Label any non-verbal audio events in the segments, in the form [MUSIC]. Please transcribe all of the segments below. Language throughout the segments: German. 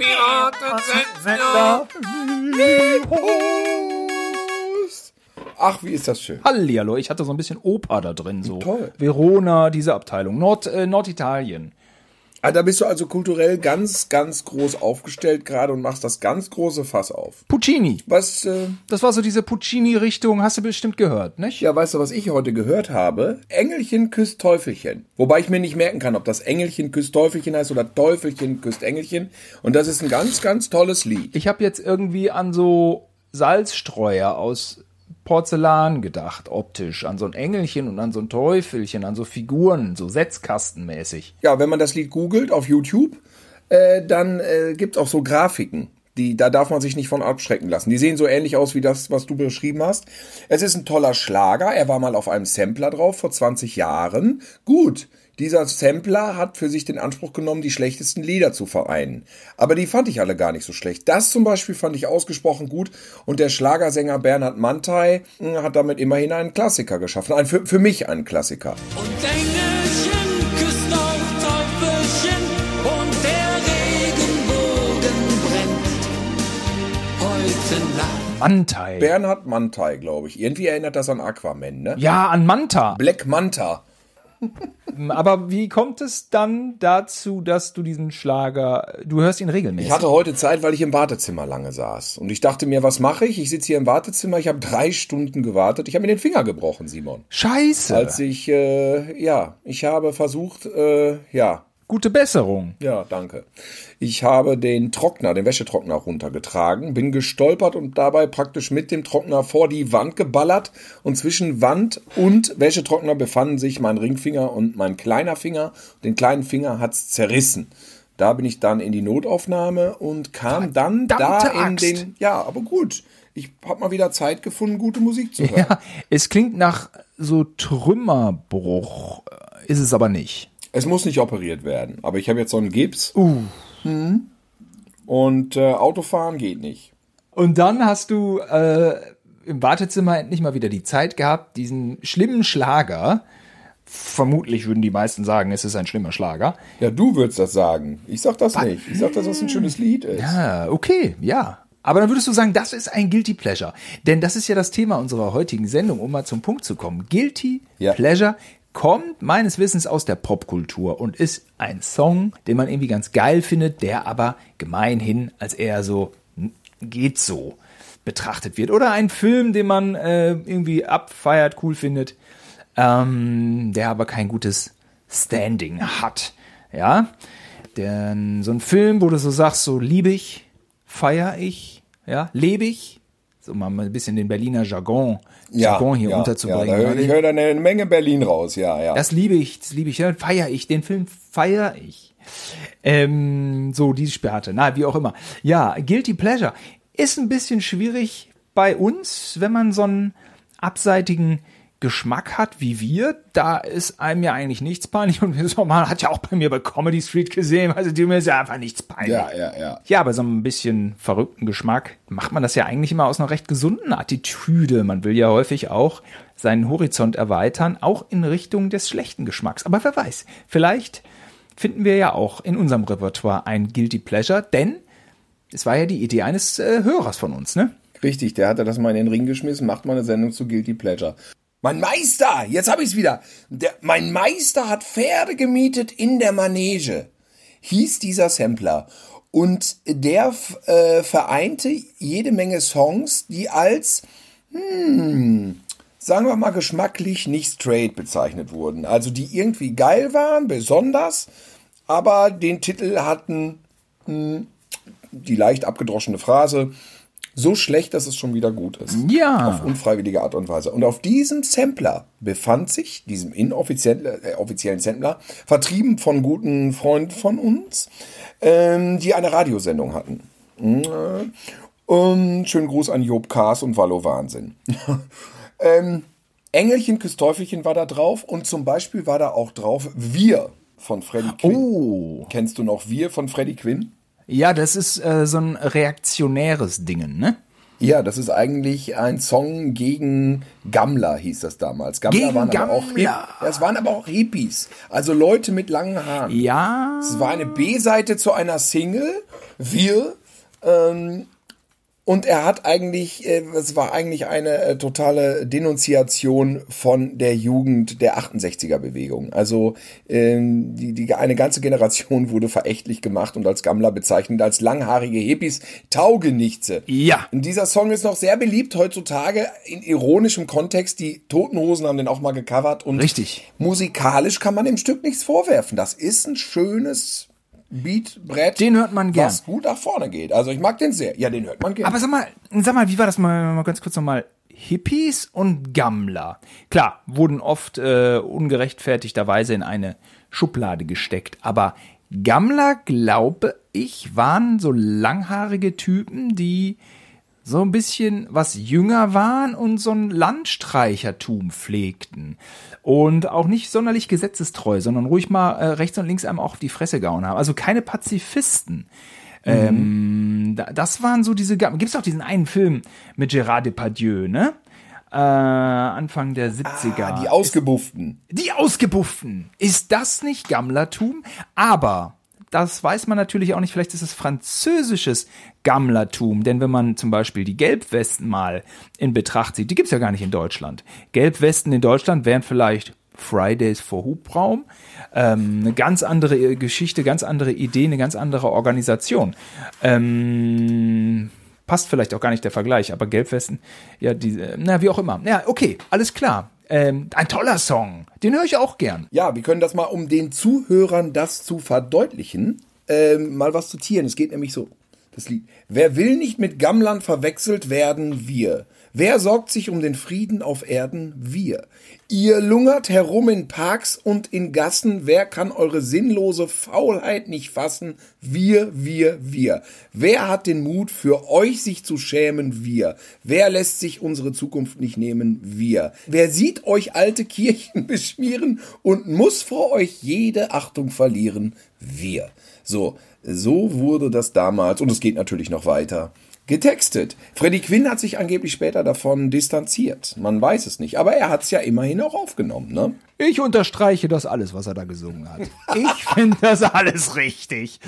Piratensender. Ach, wie ist das schön. Hallihallo, ich hatte so ein bisschen Oper da drin, so. Toll. Verona, diese Abteilung. Nord, äh, Norditalien. Ah, da bist du also kulturell ganz, ganz groß aufgestellt gerade und machst das ganz große Fass auf. Puccini. Was, äh, Das war so diese Puccini-Richtung, hast du bestimmt gehört, nicht? ja, weißt du, was ich heute gehört habe? Engelchen küsst Teufelchen. Wobei ich mir nicht merken kann, ob das Engelchen küsst Teufelchen heißt oder Teufelchen küsst Engelchen. Und das ist ein ganz, ganz tolles Lied. Ich habe jetzt irgendwie an so Salzstreuer aus Porzellan gedacht, optisch, an so ein Engelchen und an so ein Teufelchen, an so Figuren, so Setzkastenmäßig. Ja, wenn man das Lied googelt auf YouTube, äh, dann äh, gibt's auch so Grafiken. Die, da darf man sich nicht von abschrecken lassen. Die sehen so ähnlich aus wie das, was du beschrieben hast. Es ist ein toller Schlager. Er war mal auf einem Sampler drauf vor 20 Jahren. Gut, dieser Sampler hat für sich den Anspruch genommen, die schlechtesten Lieder zu vereinen. Aber die fand ich alle gar nicht so schlecht. Das zum Beispiel fand ich ausgesprochen gut. Und der Schlagersänger Bernhard Mantei mh, hat damit immerhin einen Klassiker geschaffen. Ein, für, für mich einen Klassiker. Und Engelchen küsst auch Teufelchen und der Regenbogen brennt heute Nacht. Mantai. Bernhard Mantei, glaube ich. Irgendwie erinnert das an Aquaman, ne? ja, an Manta. Black Manta. [LAUGHS] Aber wie kommt es dann dazu, dass du diesen Schlager, du hörst ihn regelmäßig? Ich hatte heute Zeit, weil ich im Wartezimmer lange saß. Und ich dachte mir, was mache ich? Ich sitze hier im Wartezimmer, ich habe drei Stunden gewartet. Ich habe mir den Finger gebrochen, Simon. Scheiße. Als ich, äh, ja, ich habe versucht, äh, ja, Gute Besserung. ja, danke. Ich habe den Trockner, den Wäschetrockner runtergetragen, bin gestolpert und dabei praktisch mit dem Trockner vor die Wand geballert. Und zwischen Wand und Wäschetrockner befanden sich mein Ringfinger und mein kleiner Finger. Den kleinen Finger hat's zerrissen. Da bin ich dann in die Notaufnahme und kam dann da in Axt. den. Ja, aber gut. Ich habe mal wieder Zeit gefunden, gute Musik zu hören. Ja, es klingt nach so Trümmerbruch, äh, ist es aber nicht. Es muss nicht operiert werden, aber ich habe jetzt so einen Gips. Mhm. Und äh, Autofahren geht nicht. Und dann hast du äh, im Wartezimmer endlich mal wieder die Zeit gehabt, diesen schlimmen Schlager, vermutlich würden die meisten sagen, es ist ein schlimmer Schlager. Ja, du würdest das sagen. Ich sag das nicht. Ich sag, dass das ein schönes Lied ist. Ah, okay, ja. Aber dann würdest du sagen, das ist ein Guilty Pleasure. Denn das ist ja das Thema unserer heutigen Sendung, um mal zum Punkt zu kommen. Guilty Ja. Pleasure kommt meines Wissens aus der Popkultur und ist ein Song, den man irgendwie ganz geil findet, der aber gemeinhin als eher so "Hm, geht so betrachtet wird. Oder ein Film, den man äh, irgendwie abfeiert, cool findet, ähm, der aber kein gutes Standing hat. Ja, denn so ein Film, wo du so sagst, so liebe ich, feier ich, ja, lebe ich, so mal ein bisschen den Berliner Jargon, Jargon hier ja, unterzubringen. Ja, hör, ich höre da eine Menge Berlin raus, ja, ja. das liebe ich, das liebe ich, ja, feier ich, den Film feier ich. Ähm, so, diese Sparte, na, wie auch immer. Ja, Guilty Pleasure ist ein bisschen schwierig bei uns, wenn man so einen abseitigen Geschmack hat wie wir, da ist einem ja eigentlich nichts peinlich und man hat ja auch bei mir bei Comedy Street gesehen, also dem ist ja einfach nichts peinlich. ja, ja, ja. Ja, bei so einem bisschen verrückten Geschmack macht man das ja eigentlich immer aus einer recht gesunden Attitüde. Man will ja häufig auch seinen Horizont erweitern, auch in Richtung des schlechten Geschmacks. Aber wer weiß, vielleicht finden wir ja auch in unserem Repertoire ein Guilty Pleasure, denn es war ja die Idee eines äh, Hörers von uns, ne? Richtig, der hatte das mal in den Ring geschmissen, macht mal eine Sendung zu Guilty Pleasure. Mein Meister, jetzt habe ich's wieder. Der, mein Meister hat Pferde gemietet in der Manege. Hieß dieser Sampler. Und der äh, vereinte jede Menge Songs, die als, hm, sagen wir mal, geschmacklich nicht straight bezeichnet wurden. Also die irgendwie geil waren, besonders, aber den Titel hatten die leicht abgedroschene Phrase, so schlecht, dass es schon wieder gut ist. Ja. Auf unfreiwillige Art und Weise. Und auf diesem Sampler befand sich, diesem inoffiziellen äh, offiziellen Sampler, vertrieben von guten Freunden von uns, ähm, die eine Radiosendung hatten. Mm, Und schönen Gruß an Job Kaas und Wallo Wahnsinn. [LAUGHS] ähm, Engelchen küsst Teufelchen war da drauf und zum Beispiel war da auch drauf Wir von Freddie Quinn. Oh. Kennst du noch Wir von Freddie Quinn? Ja, das ist äh, so ein reaktionäres Dingen, ne? Ja, das ist eigentlich ein Song gegen Gammler, hieß das damals. Gammler Gegen waren aber auch Hip Gammler. Das waren aber auch Hippies, also Leute mit langen Haaren. Ja. Es war eine B-Seite zu einer Single, Wir. Ähm, und er hat eigentlich, äh, es war eigentlich eine äh, totale Denunziation von der Jugend der 68er-Bewegung. Also ähm, die, die, eine ganze Generation wurde verächtlich gemacht und als Gammler bezeichnet, als langhaarige Hippies, Taugenichtse. Ja. Und dieser Song ist noch sehr beliebt heutzutage in ironischem Kontext. Die Toten Hosen haben den auch mal gecovert. Und Richtig. musikalisch kann man dem Stück nichts vorwerfen. Das ist ein schönes Beatbrett. Den hört man gern. Was gut nach vorne geht. Also ich mag den sehr. Ja, den hört man gern. Aber sag mal, sag mal, wie war das mal, mal ganz kurz nochmal? Hippies und Gammler. Klar, wurden oft äh, ungerechtfertigterweise in eine Schublade gesteckt, aber Gammler, glaube ich, waren so langhaarige Typen, die so ein bisschen was jünger waren und so ein Landstreichertum pflegten. Und auch nicht sonderlich gesetzestreu, sondern ruhig mal äh, rechts und links einem auch auf die Fresse gehauen haben. Also keine Pazifisten. Ähm, da- das waren so diese, Gab es auch diesen einen Film mit Gérard Depardieu, ne? Äh, Anfang der 70er. ah, die Ausgebufften. Die Ausgebufften. Ist das nicht Gammlertum? Aber das weiß man natürlich auch nicht. Vielleicht ist es französisches Gammlertum. Denn wenn man zum Beispiel die Gelbwesten mal in Betracht zieht, die gibt's ja gar nicht in Deutschland. Gelbwesten in Deutschland wären vielleicht Fridays for Hubraum. Ähm, eine ganz andere Geschichte, ganz andere Idee, eine ganz andere Organisation. Ähm, passt vielleicht auch gar nicht der Vergleich, aber Gelbwesten, ja, die, äh, na, wie auch immer. Ja, okay, alles klar. Ähm, ein toller Song. Den höre ich auch gern. Ja, wir können das mal, um den Zuhörern das zu verdeutlichen, ähm, mal was zitieren. Es geht nämlich so. Das Lied. Wer will nicht mit Gammlern verwechselt werden? Wir. Wer sorgt sich um den Frieden auf Erden? Wir. Ihr lungert herum in Parks und in Gassen. Wer kann eure sinnlose Faulheit nicht fassen? Wir, wir, wir. Wer hat den Mut, für euch sich zu schämen? Wir. Wer lässt sich unsere Zukunft nicht nehmen? Wir. Wer sieht euch alte Kirchen [LAUGHS] beschmieren und muss vor euch jede Achtung verlieren? Wir. So, so wurde das damals, und es geht natürlich noch weiter, getextet. Freddie Quinn hat sich angeblich später davon distanziert. Man weiß es nicht, aber er hat es ja immerhin auch aufgenommen, ne? Ich unterstreiche das alles, was er da gesungen hat. Ich [LAUGHS] finde das alles richtig.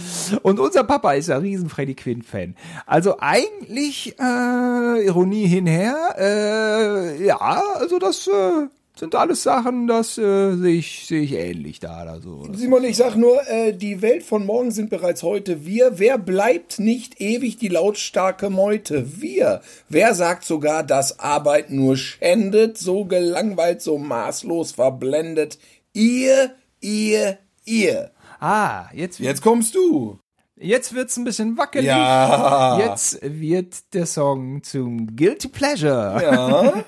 Und unser Papa ist ja riesen Freddie Quinn-Fan. Also eigentlich, äh, Ironie hinher, äh, ja, also das äh, sind alles Sachen, das äh, sehe ich, sehe ich ähnlich da oder so. Simon, ich sag nur, äh, die Welt von morgen sind bereits heute wir. Wer bleibt nicht ewig die lautstarke Meute? Wir. Wer sagt sogar, dass Arbeit nur schändet, so gelangweilt, so maßlos verblendet? Ihr, ihr, ihr. Ah, jetzt, Jetzt kommst du. Jetzt wird's ein bisschen wackelig. Ja. Jetzt wird der Song zum Guilty Pleasure. Ja.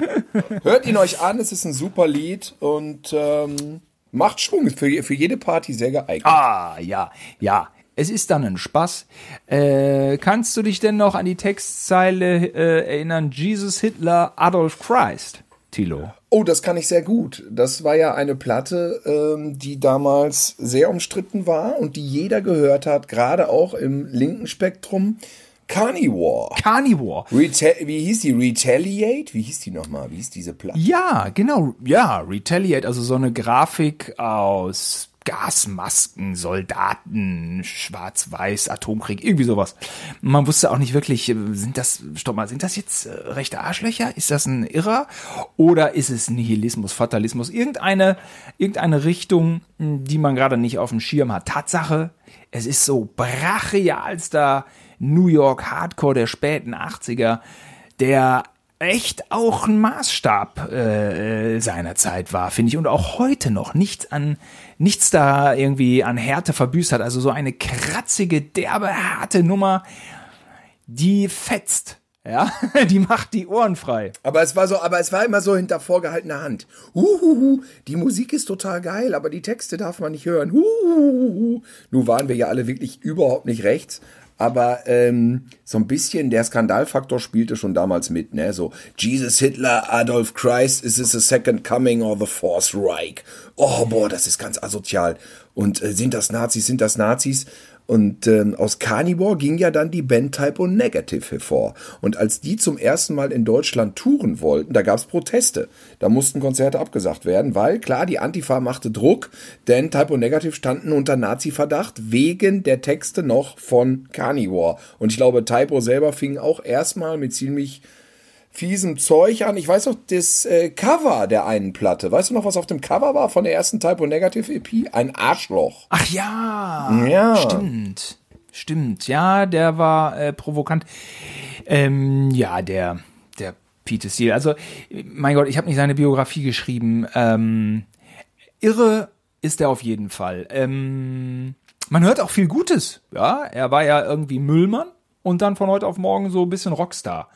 Hört ihn euch an, es ist ein super Lied und ähm, macht Schwung. Für, für jede Party sehr geeignet. Ah, ja, ja. Es ist dann ein Spaß. Äh, kannst du dich denn noch an die Textzeile äh, erinnern? Jesus, Hitler, Adolf Christ, Tilo. Oh, das kann ich sehr gut. Das war ja eine Platte, ähm, die damals sehr umstritten war und die jeder gehört hat, gerade auch im linken Spektrum. Carnivore. Carnivore. Reta wie hieß die? Retaliate? Wie hieß die nochmal? Wie hieß diese Platte? Ja, genau. Ja, Retaliate, also so eine Grafik aus Gasmasken, Soldaten, Schwarz-Weiß, Atomkrieg, irgendwie sowas. Man wusste auch nicht wirklich, äh, sind das, stopp mal, sind das jetzt äh, rechte Arschlöcher? Ist das ein Irrer? Oder ist es Nihilismus, Fatalismus? Irgendeine, irgendeine Richtung, mh, die man gerade nicht auf dem Schirm hat. Tatsache, es ist so brachialster New York Hardcore der späten 80er, der echt auch ein Maßstab äh, seiner Zeit war, finde ich, und auch heute noch nichts an nichts da irgendwie an Härte verbüßt hat. Also so eine kratzige, derbe, harte Nummer, die fetzt. Ja, [LAUGHS] die macht die Ohren frei. Aber es war so, aber es war immer so hinter vorgehaltener Hand. Huhuhu, die Musik ist total geil, aber die Texte darf man nicht hören. Huhuhu. Nun waren wir ja alle wirklich überhaupt nicht rechts. Aber ähm, so ein bisschen der Skandalfaktor spielte schon damals mit, ne? So Jesus Hitler, Adolf Christ, is this a second coming or the Fourth Reich? Oh boah, das ist ganz asozial. Und äh, sind das Nazis, sind das Nazis? Und ähm, aus Carnivore ging ja dann die Band Typo Negative hervor. Und als die zum ersten Mal in Deutschland touren wollten, da gab's Proteste. Da mussten Konzerte abgesagt werden, weil klar, die Antifa machte Druck, denn Typo Negative standen unter Nazi-Verdacht wegen der Texte noch von Carnivore. Und ich glaube, Typo selber fing auch erstmal mit ziemlich fiesem Zeug an. Ich weiß noch das äh, Cover der einen Platte. Weißt du noch, was auf dem Cover war von der ersten Typo Negative EP? Ein Arschloch. Ach ja, Ja. stimmt. Stimmt, ja, der war äh, provokant. Ähm, ja, der, der Peter Steele. Also, mein Gott, ich habe nicht seine Biografie geschrieben. Ähm, irre ist er auf jeden Fall. Ähm, man hört auch viel Gutes. Ja, er war ja irgendwie Müllmann und dann von heute auf morgen so ein bisschen Rockstar.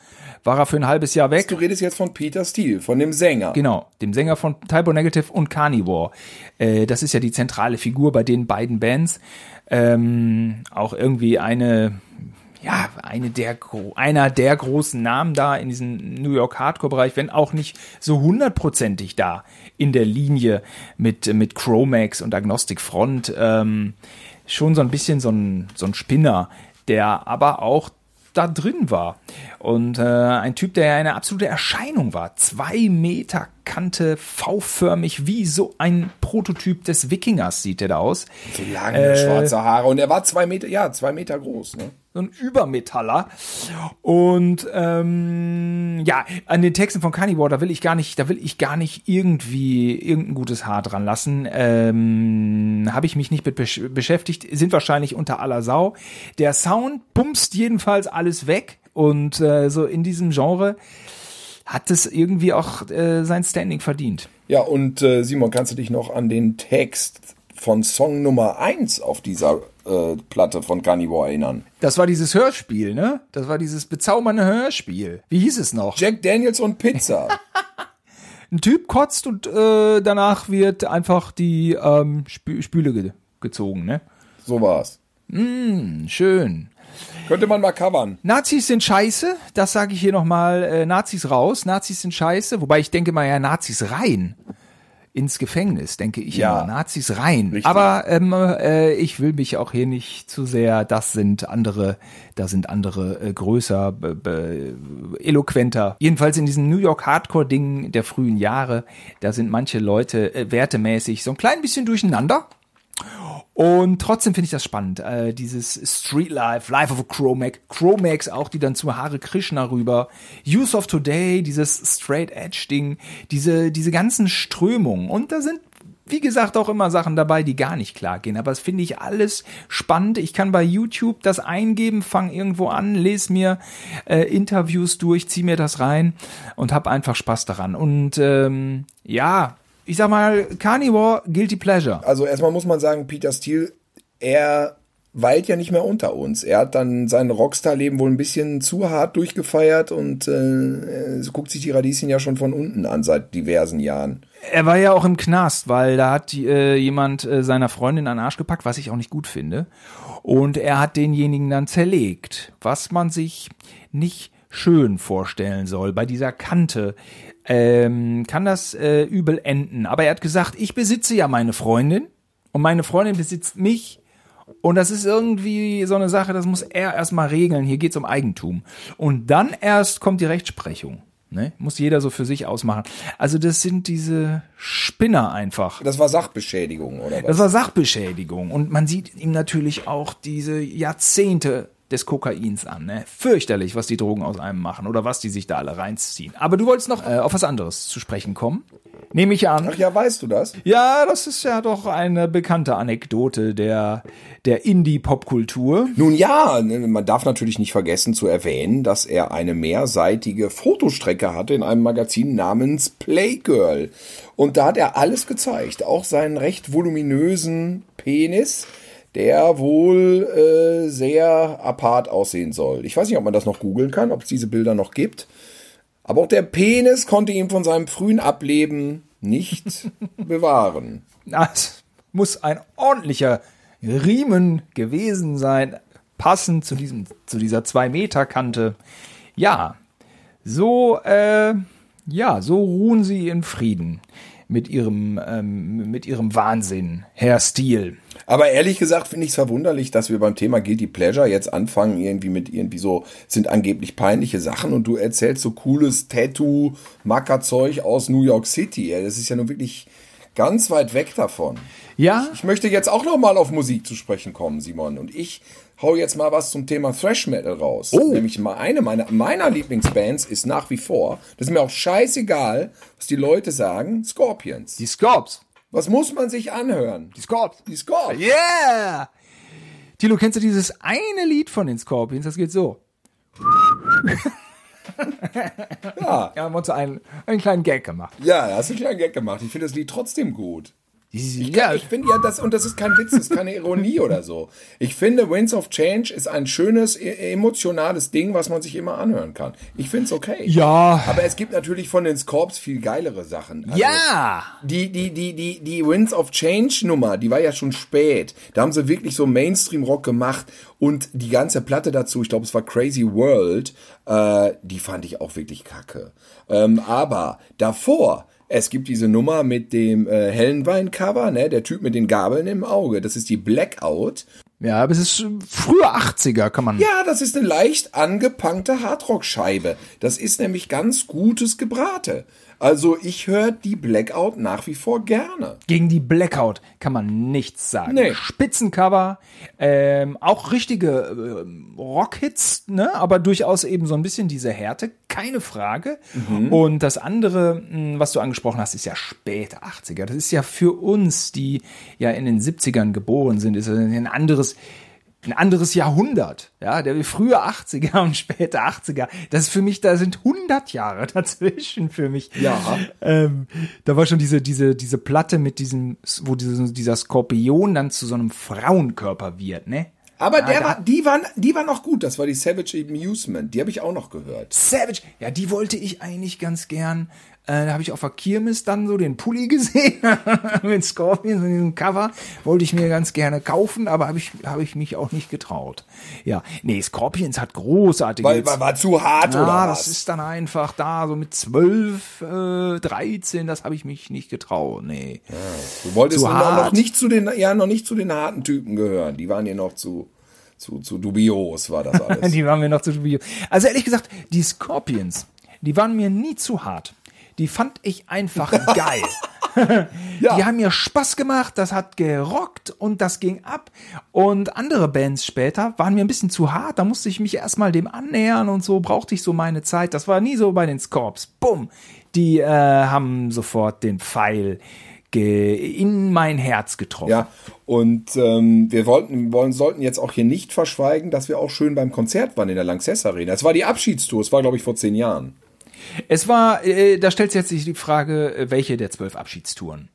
War er für ein halbes Jahr weg. Du redest jetzt von Peter Steele, von dem Sänger. Genau, dem Sänger von Typo Negative und Carnivore. Äh, das ist ja die zentrale Figur bei den beiden Bands. Ähm, auch irgendwie eine, ja, eine der, einer der großen Namen da in diesem New York Hardcore-Bereich, wenn auch nicht so hundertprozentig da in der Linie mit, mit Chromax und Agnostic Front. Ähm, schon so ein bisschen so ein, so ein Spinner, der aber auch da drin war. Und äh, ein Typ, der eine absolute Erscheinung war. Zwei Meter Kante, V-förmig, wie so ein Prototyp des Wikingers sieht er da aus. So lange schwarze Haare. Und er war zwei Meter, ja, zwei Meter groß. Ne? So ein Übermetaller. Und ähm, ja, an den Texten von Carnivore, da will ich gar nicht, da will ich gar nicht irgendwie irgendein gutes Haar dran lassen. Ähm, Habe ich mich nicht mit besch beschäftigt, sind wahrscheinlich unter aller Sau. Der Sound pumpst jedenfalls alles weg. Und äh, so in diesem Genre hat es irgendwie auch äh, sein Standing verdient. Ja, und äh, Simon, kannst du dich noch an den Text von Song Nummer 1 auf dieser äh, Platte von Carnivore erinnern? Das war dieses Hörspiel, ne? Das war dieses bezaubernde Hörspiel. Wie hieß es noch? Jack Daniels und Pizza. [LAUGHS] Ein Typ kotzt und äh, danach wird einfach die ähm, Spü Spüle ge gezogen, ne? so war's. Schön. Könnte man mal covern. Nazis sind scheiße, das sage ich hier nochmal. Äh, Nazis raus, Nazis sind scheiße. Wobei ich denke mal ja, Nazis rein. Ins Gefängnis, denke ich Ja. immer. Nazis rein. Richtig. Aber ähm, äh, ich will mich auch hier nicht zu sehr, das sind andere, da sind andere äh, größer, eloquenter. Jedenfalls in diesen New York Hardcore-Dingen der frühen Jahre, da sind manche Leute äh, wertemäßig so ein klein bisschen durcheinander. Und trotzdem finde ich das spannend. Äh, dieses Street Life, Life of a Chromax, Chromax auch, die dann zu Hare Krishna rüber, Use of Today, dieses Straight Edge Ding, diese, diese ganzen Strömungen. Und da sind, wie gesagt, auch immer Sachen dabei, die gar nicht klar gehen. Aber das finde ich alles spannend. Ich kann bei YouTube das eingeben, fang irgendwo an, lese mir äh, Interviews durch, zieh mir das rein und hab einfach Spaß daran. Und ähm, ja, ich sag mal, Carnivore, Guilty Pleasure. Also erstmal muss man sagen, Peter Steele, er weilt ja nicht mehr unter uns. Er hat dann sein Rockstar-Leben wohl ein bisschen zu hart durchgefeiert und äh, guckt sich die Radieschen ja schon von unten an seit diversen Jahren. Er war ja auch im Knast, weil da hat äh, jemand äh, seiner Freundin an den Arsch gepackt, was ich auch nicht gut finde. Und er hat denjenigen dann zerlegt, was man sich nicht schön vorstellen soll. Bei dieser Kante ähm, kann das äh, übel enden. Aber er hat gesagt, ich besitze ja meine Freundin und meine Freundin besitzt mich. Und das ist irgendwie so eine Sache, das muss er erstmal regeln. Hier geht's um Eigentum. Und dann erst kommt die Rechtsprechung. Ne? Muss jeder so für sich ausmachen. Also das sind diese Spinner einfach. Das war Sachbeschädigung, oder was? Das war Sachbeschädigung. Und man sieht ihm natürlich auch diese Jahrzehnte des Kokains an. Ne? Fürchterlich, was die Drogen aus einem machen oder was die sich da alle reinziehen. Aber du wolltest noch äh, auf was anderes zu sprechen kommen. Nehme ich an. Ach ja, weißt du das? Ja, das ist ja doch eine bekannte Anekdote der, der Indie-Popkultur. Nun ja, ne, man darf natürlich nicht vergessen zu erwähnen, dass er eine mehrseitige Fotostrecke hatte in einem Magazin namens Playgirl. Und da hat er alles gezeigt, auch seinen recht voluminösen Penis, der wohl äh, sehr apart aussehen soll. Ich weiß nicht, ob man das noch googeln kann, ob es diese Bilder noch gibt. Aber auch der Penis konnte ihn von seinem frühen Ableben nicht [LAUGHS] bewahren. Das muss ein ordentlicher Riemen gewesen sein, passend zu diesem, zu dieser zwei Meter Kante. Ja, so, äh, ja, so ruhen sie in Frieden. mit ihrem, ähm, mit ihrem Wahnsinn, Herr Steele. Aber ehrlich gesagt finde ich es verwunderlich, dass wir beim Thema Guilty Pleasure jetzt anfangen, irgendwie mit irgendwie so, sind angeblich peinliche Sachen und du erzählst so cooles Tattoo-Mackerzeug aus New York City. Das ist ja nun wirklich ganz weit weg davon. Ja, Ich möchte jetzt auch noch mal auf Musik zu sprechen kommen, Simon. Und ich hau jetzt mal was zum Thema Thrash Metal raus. Oh. Nämlich mal eine meiner, meiner Lieblingsbands ist nach wie vor, das ist mir auch scheißegal, was die Leute sagen, Scorpions. die Scorps. Was muss man sich anhören? Die Scorps. Die Scorpions. Yeah! Tilo, kennst du dieses eine Lied von den Scorpions? Das geht so. Ja. [LAUGHS] Ja, haben wir uns einen, einen kleinen Gag gemacht. Ja, hast du einen kleinen Gag gemacht. Ich finde das Lied trotzdem gut. Ja, Ich finde ja, das, und das ist kein Witz, das ist keine Ironie [LAUGHS] oder so. Ich finde, Winds of Change ist ein schönes, e- emotionales Ding, was man sich immer anhören kann. Ich finde es okay. ja, Aber es gibt natürlich von den Scorps viel geilere Sachen. Also, ja. Die, die, die, die, die Winds of Change Nummer, die war ja schon spät. Da haben sie wirklich so Mainstream-Rock gemacht und die ganze Platte dazu, ich glaube, es war Crazy World, äh, die fand ich auch wirklich kacke. Ähm, aber davor, es gibt diese Nummer mit dem äh, hellen Wein-Cover, ne, der Typ mit den Gabeln im Auge, das ist die Blackout. Ja, aber es ist früher 80er, kann man. Ja, das ist eine leicht angepunkte Hardrock-Scheibe. Das ist nämlich ganz gutes Gebrate. Also ich höre die Blackout nach wie vor gerne. Gegen die Blackout kann man nichts sagen. Nee. Spitzencover, ähm, auch richtige ähm, Rockhits, ne? aber durchaus eben so ein bisschen diese Härte, keine Frage. Und das andere, mh, was du angesprochen hast, ist ja späte 80er. Das ist ja für uns, die ja in den 70ern geboren sind, ist ein anderes ein anderes Jahrhundert, ja, der frühe 80er [LAUGHS] und späte 80er. Das ist für mich, da sind 100 Jahre [LAUGHS] dazwischen für mich. Ja. Ähm, da war schon diese, diese, diese Platte mit diesem, wo diese, dieser Skorpion dann zu so einem Frauenkörper wird, ne? Aber der da- war, die waren, die waren noch gut. Das war die Savage Amusement. Die habe ich auch noch gehört. Savage, ja, die wollte ich eigentlich ganz gern. Äh, da habe ich auf der Kirmes dann so den Pulli [LAUGHS] gesehen mit Scorpions und diesem Cover. Wollte ich mir ganz gerne kaufen, aber habe ich, habe ich mich auch nicht getraut. Ja, nee, Scorpions hat großartige Weil, Hits. war, zu hart Ja, oder Ah, das was? ist dann einfach da, so mit 12, äh, 13, das habe ich mich nicht getraut, nee. du wolltest zu noch, nicht zu den, ja, noch nicht zu den harten Typen gehören. Die waren hier noch zu, zu, zu dubios, war das [LAUGHS] alles. Die waren mir noch zu dubios. Also ehrlich gesagt, die Scorpions, die waren mir nie zu hart. Die fand ich einfach [LAUGHS] geil. [LAUGHS] Ja. Die haben mir Spaß gemacht, das hat gerockt und das ging ab. Und andere Bands später waren mir ein bisschen zu hart, da musste ich mich erstmal dem annähern und so brauchte ich so meine Zeit. Das war nie so bei den Scorps. Bumm. Die äh, haben sofort den Pfeil in mein Herz getroffen. Ja, und ähm, wir wollten, wollen, sollten jetzt auch hier nicht verschweigen, dass wir auch schön beim Konzert waren in der Lanxess Arena. Es war die Abschiedstour, es war, glaube ich, vor zehn Jahren. Es war, äh, da stellt sich jetzt die Frage, äh, welche der zwölf Abschiedstouren?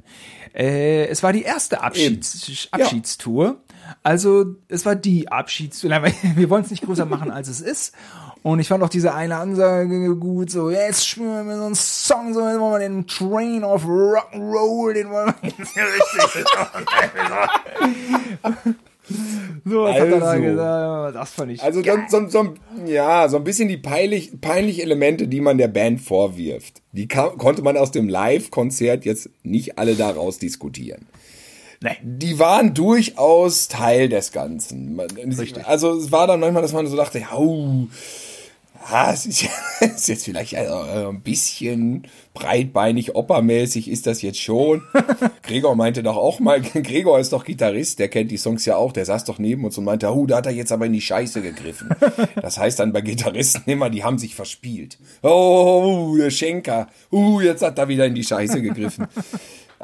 Äh, es war die erste Abschieds Ja. Abschiedstour. Also es war die Abschiedstour. [LAUGHS] Wir wollen es nicht größer machen, als es ist. Und ich fand auch diese eine Ansage gut, so, jetzt spielen wir so einen Song, so, jetzt wollen wir den Train of Rock'n'Roll, den wollen wir [LAUGHS] jetzt richtig. [LAUGHS] so, was hat er da Also. gesagt? Das fand ich Also geil. so, so, so, ja, so ein bisschen die peinlich, peinlich Elemente, die man der Band vorwirft. Die kam, konnte man aus dem Live-Konzert jetzt nicht alle daraus diskutieren. Nee. Die waren durchaus Teil des Ganzen. Man, also es war dann manchmal, dass man so dachte, ja, ah, es ist, [LAUGHS] ist jetzt vielleicht äh, ein bisschen breitbeinig, oppermäßig ist das jetzt schon. [LAUGHS] Gregor meinte doch auch mal, [LAUGHS] Gregor ist doch Gitarrist, der kennt die Songs ja auch, der saß doch neben uns und meinte, oh, da hat er jetzt aber in die Scheiße gegriffen. Das heißt dann bei Gitarristen immer, die haben sich verspielt. Oh, der Schenker, uh, jetzt hat er wieder in die Scheiße gegriffen.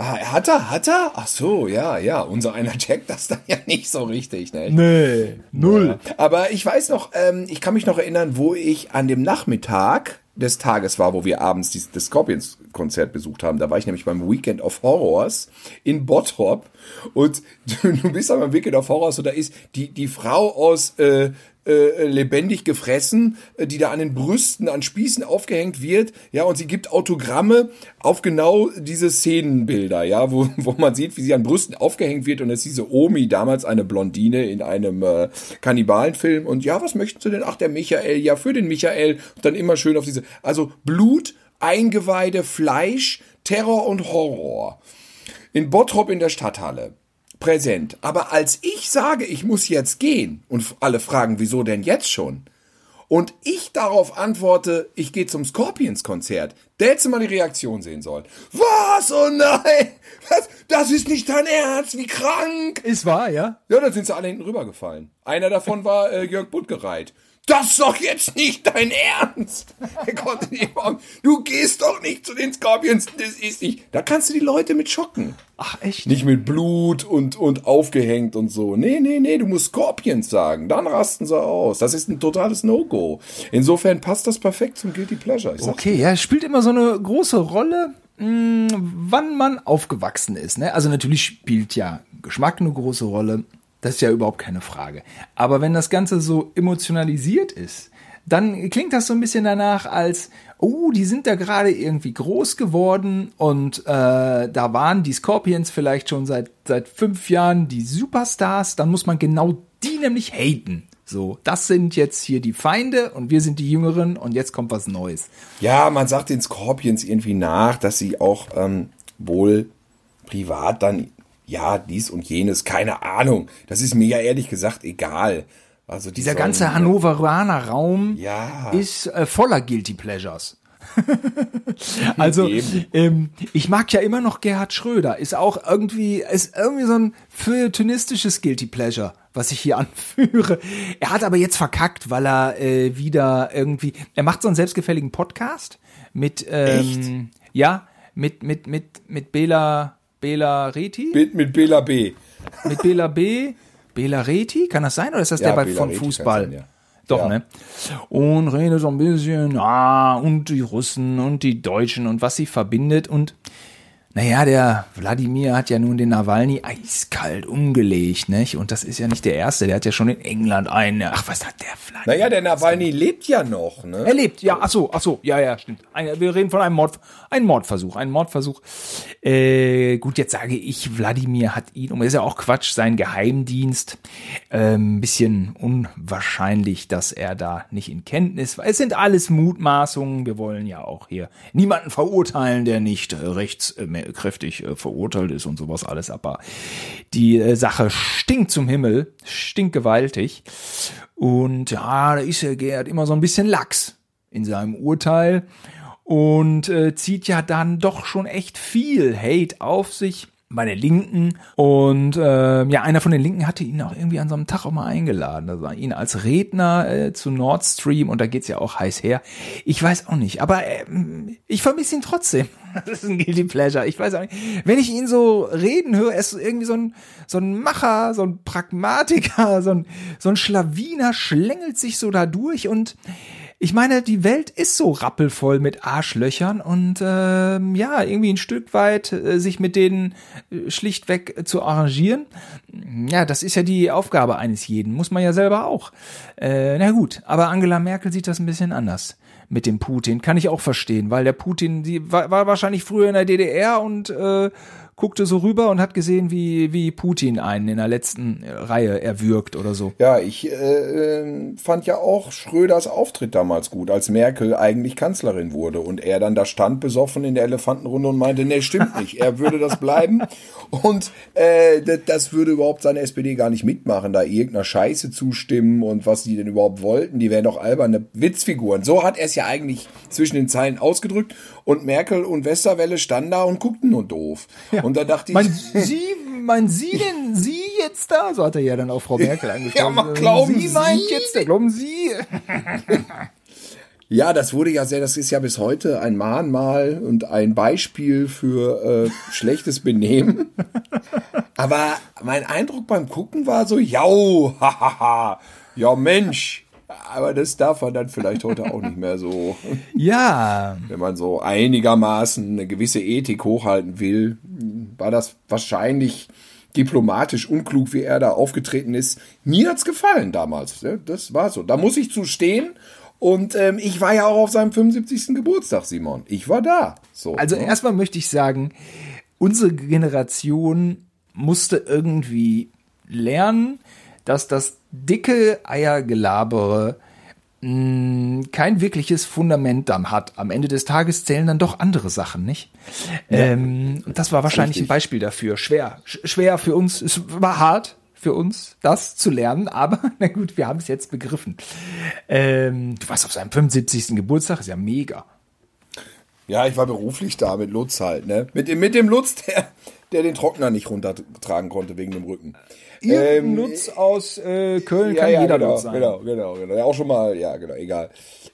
Ah, hat er, hat er? Ach so, ja, ja, unser einer checkt das dann ja nicht so richtig, ne? Nee, null. Aber ich weiß noch, ähm, ich kann mich noch erinnern, wo ich an dem Nachmittag des Tages war, wo wir abends dieses, das Scorpions-Konzert besucht haben. Da war ich nämlich beim Weekend of Horrors in Bottrop. Und du, [LAUGHS] du bist aber beim Weekend of Horrors und da ist die, die Frau aus äh, äh, lebendig gefressen, äh, die da an den Brüsten, an Spießen aufgehängt wird. Ja, und sie gibt Autogramme auf genau diese Szenenbilder, ja, wo, [LAUGHS] wo man sieht, wie sie an Brüsten aufgehängt wird. Und das ist diese Omi, damals eine Blondine in einem äh, Kannibalenfilm. Und ja, was möchten Sie denn? Ach, der Michael, ja, für den Michael. Und dann immer schön auf diese, also Blut, Eingeweide, Fleisch, Terror und Horror in Bottrop in der Stadthalle präsent. Aber als ich sage, ich muss jetzt gehen und alle fragen, wieso denn jetzt schon? Und ich darauf antworte, ich gehe zum Scorpions-Konzert. Der hätte mal die Reaktion sehen sollen. Was? Oh nein! [LAUGHS] Was? Das ist nicht dein Ernst! Wie krank! Ist wahr, ja? Ja, dann sind sie alle hinten rübergefallen. Einer davon war äh, Jörg Buttgereit. Das ist doch jetzt nicht dein Ernst! Er konnte nicht sagen, du gehst doch nicht zu den Scorpions, das ist nicht. Da kannst du die Leute mit schocken. Ach, echt? Nicht mit Blut und, und aufgehängt und so. Nee, nee, nee, du musst Scorpions sagen. Dann rasten sie aus. Das ist ein totales No-Go. Insofern passt das perfekt zum Guilty Pleasure. Okay, ja, es spielt immer so eine große Rolle, mh, wann man aufgewachsen ist. Ne? Also natürlich spielt ja Geschmack eine große Rolle. Das ist ja überhaupt keine Frage. Aber wenn das Ganze so emotionalisiert ist, dann klingt das so ein bisschen danach als, oh, die sind da gerade irgendwie groß geworden und äh, da waren die Scorpions vielleicht schon seit, seit fünf Jahren die Superstars, dann muss man genau die nämlich haten. So, das sind jetzt hier die Feinde und wir sind die Jüngeren und jetzt kommt was Neues. Ja, man sagt den Scorpions irgendwie nach, dass sie auch ähm, wohl privat dann, ja, dies und jenes, keine Ahnung. Das ist mir ja ehrlich gesagt egal. Also die Dieser sollen- ganze Hannoveraner Raum Ja. ist äh, voller Guilty Pleasures. [LAUGHS] also ähm, ich mag ja immer noch Gerhard Schröder. Ist auch irgendwie ist irgendwie so ein feuilletonistisches Guilty Pleasure, was ich hier [LAUGHS] anführe. Er hat aber jetzt verkackt, weil er äh, wieder irgendwie. Er macht so einen selbstgefälligen Podcast mit ähm, ja mit mit mit mit Bela Bela Reti Mit, mit Bela B. mit Bela B. Bela Reti, kann das sein? Oder ist das Ja, der bei, Bela von Reti Fußball? sein, ja. Doch, Ja. ne? Und rede so ein bisschen, ah, und die Russen und die Deutschen und was sie verbindet. Und naja, der Wladimir hat ja nun den Nawalny eiskalt umgelegt, nicht? Und das ist ja nicht der Erste, der hat ja schon in England einen. Ach, was hat der Wladimir? Naja, der Nawalny lebt ja noch, ne? Er lebt, ja, ach so, ach so, ja, ja, stimmt. Ein, wir reden von einem Mord, ein Mordversuch, ein Mordversuch. Äh, gut, jetzt sage ich, Wladimir hat ihn, das ist ja auch Quatsch, sein Geheimdienst, ähm, bisschen unwahrscheinlich, dass er da nicht in Kenntnis war. Es sind alles Mutmaßungen, wir wollen ja auch hier niemanden verurteilen, der nicht äh, rechtskräftig äh, verurteilt ist und sowas alles, aber die äh, Sache stinkt zum Himmel, stinkt gewaltig. Und ja, da ist er Gerd immer so ein bisschen lax in seinem Urteil und äh, zieht ja dann doch schon echt viel Hate auf sich bei der Linken. Und äh, ja, einer von den Linken hatte ihn auch irgendwie an so einem Tag auch mal eingeladen. Also ihn als Redner äh, zu Nord Stream und da geht's ja auch heiß her. Ich weiß auch nicht, aber äh, ich vermisse ihn trotzdem. [LAUGHS] Das ist ein Guilty Pleasure. Ich weiß auch nicht. Wenn ich ihn so reden höre, er ist irgendwie so ein, so ein Macher, so ein Pragmatiker, [LAUGHS] so ein, so ein Schlawiner, schlängelt sich so da durch und ich meine, die Welt ist so rappelvoll mit Arschlöchern und ähm, ja, irgendwie ein Stück weit äh, sich mit denen äh, schlichtweg äh, zu arrangieren. Ja, das ist ja die Aufgabe eines jeden, muss man ja selber auch. Äh, na gut, aber Angela Merkel sieht das ein bisschen anders mit dem Putin. Kann ich auch verstehen, weil der Putin, die war, war wahrscheinlich früher in der DDR und äh, guckte so rüber und hat gesehen, wie, wie Putin einen in der letzten Reihe erwürgt oder so. Ja, ich äh, äh, fand ja auch Schröders Auftritt damals gut, als Merkel eigentlich Kanzlerin wurde und er dann da stand besoffen in der Elefantenrunde und meinte, nee, stimmt nicht, er würde das bleiben [LAUGHS] und äh, das, das würde überhaupt seine SPD gar nicht mitmachen, da irgendeiner Scheiße zustimmen und was die denn überhaupt wollten, die wären doch alberne Witzfiguren. So hat er es ja eigentlich zwischen den Zeilen ausgedrückt und Merkel und Westerwelle standen da und guckten nur doof. Und da dachte ich, Meinen Sie, meinen Sie denn Sie jetzt da? So hat er ja dann auch Frau Merkel angesprochen. Ja, aber glauben Sie meint Sie? jetzt, glauben Sie? [LAUGHS] Ja, das wurde ja sehr, das ist ja bis heute ein Mahnmal und ein Beispiel für äh, schlechtes Benehmen. Aber mein Eindruck beim Gucken war so, jau, [LAUGHS] hahaha, ja Mensch. Aber das darf man dann vielleicht heute auch nicht mehr so, [LAUGHS] Ja, wenn man so einigermaßen eine gewisse Ethik hochhalten will, war das wahrscheinlich diplomatisch unklug, wie er da aufgetreten ist. Mir hat's gefallen damals. ja, Das war so. Da muss ich zu stehen. Und ähm, ich war ja auch auf seinem 75. Geburtstag, Simon. Ich war da. So, also ne? erstmal möchte ich sagen, unsere Generation musste irgendwie lernen, dass das dicke Eiergelabere kein wirkliches Fundament dann hat. Am Ende des Tages zählen dann doch andere Sachen, nicht? Ähm, und das war wahrscheinlich ein richtig. Beispiel dafür. Schwer, sch schwer für uns. Es war hart für uns, das zu lernen, [LAUGHS] aber na gut, wir haben es jetzt begriffen. Ähm, du warst auf seinem 75. Geburtstag, ist ja mega. Ja, ich war beruflich da mit Lutz halt, ne? Mit dem, mit dem Lutz, der, der den Trockner nicht runtertragen konnte wegen dem Rücken. Irgendein Lutz aus äh, Köln Ähm, Ja, kann ja, jeder genau, Lutz sein. genau, genau, genau. Ja, auch schon mal, ja, genau, egal.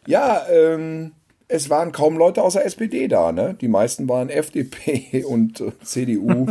Ja, ähm, es waren kaum Leute außer SPD da, ne? Die meisten waren FDP [LAUGHS] und äh, CDU.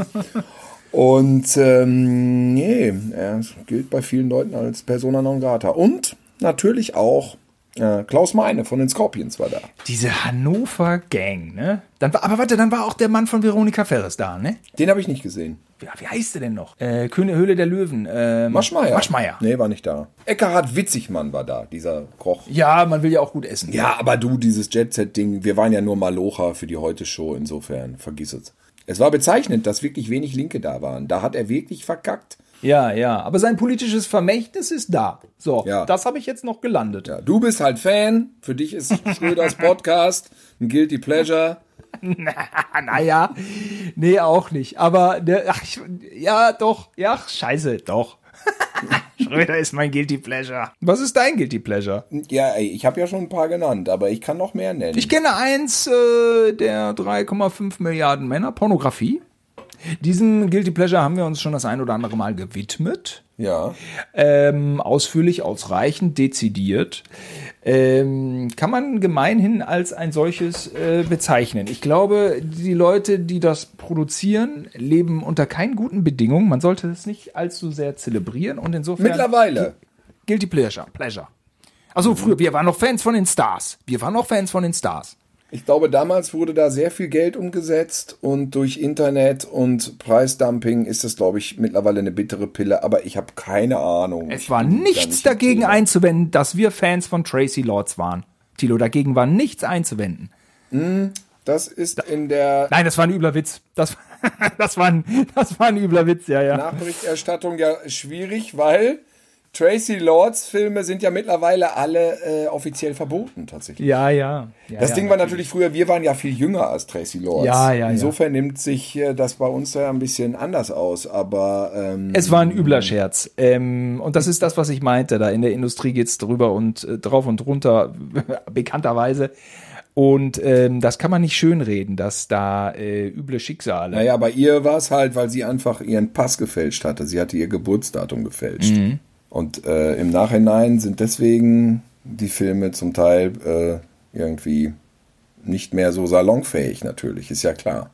[LAUGHS] und ähm, nee, er gilt bei vielen Leuten als Persona non grata. Und natürlich auch äh, Klaus Meine von den Scorpions war da. Diese Hannover Gang, ne? Dann war, aber warte, dann war auch der Mann von Veronika Ferres da, ne? Den habe ich nicht gesehen. Ja, wie heißt der denn noch? Äh, König Höhle der Löwen. Ähm, Maschmeyer. Maschmeyer. Nee, war nicht da. Eckhard Witzigmann war da, dieser Koch. Ja, man will ja auch gut essen. Ja, aber du, dieses Jet-Set-Ding, wir waren ja nur Malocha für die Heute-Show, insofern, vergiss es. Es war bezeichnend, dass wirklich wenig Linke da waren. Da hat er wirklich verkackt. Ja, ja. Aber sein politisches Vermächtnis ist da. So, Ja. das habe ich jetzt noch gelandet. Ja, du bist halt Fan, für dich ist Schröders [LAUGHS] Podcast ein Guilty Pleasure. Naja, nee, auch nicht. Aber, der, ach, ich, ja, doch. Ja, ach, scheiße, doch. [LAUGHS] Schröder ist mein Guilty Pleasure. Was ist dein Guilty Pleasure? Ja, ich habe ja schon ein paar genannt, aber ich kann noch mehr nennen. Ich kenne eins äh, der 3,5 Milliarden Männer, Pornografie. Diesem Guilty Pleasure haben wir uns schon das ein oder andere Mal gewidmet. ja. Ähm, ausführlich, ausreichend, dezidiert. Ähm, kann man gemeinhin als ein solches äh, bezeichnen. Ich glaube, die Leute, die das produzieren, leben unter keinen guten Bedingungen. Man sollte es nicht allzu sehr zelebrieren und insofern. Mittlerweile. Guilty Pleasure. Pleasure. Also früher, wir waren noch Fans von den Stars. Wir waren noch Fans von den Stars. Ich glaube, damals wurde da sehr viel Geld umgesetzt und durch Internet und Preisdumping ist das, glaube ich, mittlerweile eine bittere Pille, aber ich habe keine Ahnung. Es war da nichts nicht dagegen Thema. einzuwenden, dass wir Fans von Tracy Lords waren. Tilo, dagegen war nichts einzuwenden. Das ist in der Nein, das war ein übler Witz. Das, [LAUGHS] das, war, ein, das war ein übler Witz, ja, ja. Nachberichterstattung ja schwierig, weil Tracy Lords Filme sind ja mittlerweile alle äh, offiziell verboten tatsächlich. Ja, ja. ja Das ja, Ding war natürlich früher, wir waren ja viel jünger als Tracy Lords. Ja, ja, ja. Insofern nimmt sich äh, das bei uns ja ein bisschen anders aus, aber ähm, Es war ein übler Scherz. Ähm, und das ist das, was ich meinte. Da in der Industrie geht's drüber und äh, drauf und drunter, [LAUGHS] bekannterweise. Und ähm, das kann man nicht schönreden, dass da äh, üble Schicksale. naja, bei ihr war es halt, weil sie einfach ihren Pass gefälscht hatte. Sie hatte ihr Geburtsdatum gefälscht. Mhm. Und äh, im Nachhinein sind deswegen die Filme zum Teil äh, irgendwie nicht mehr so salonfähig natürlich, ist ja klar.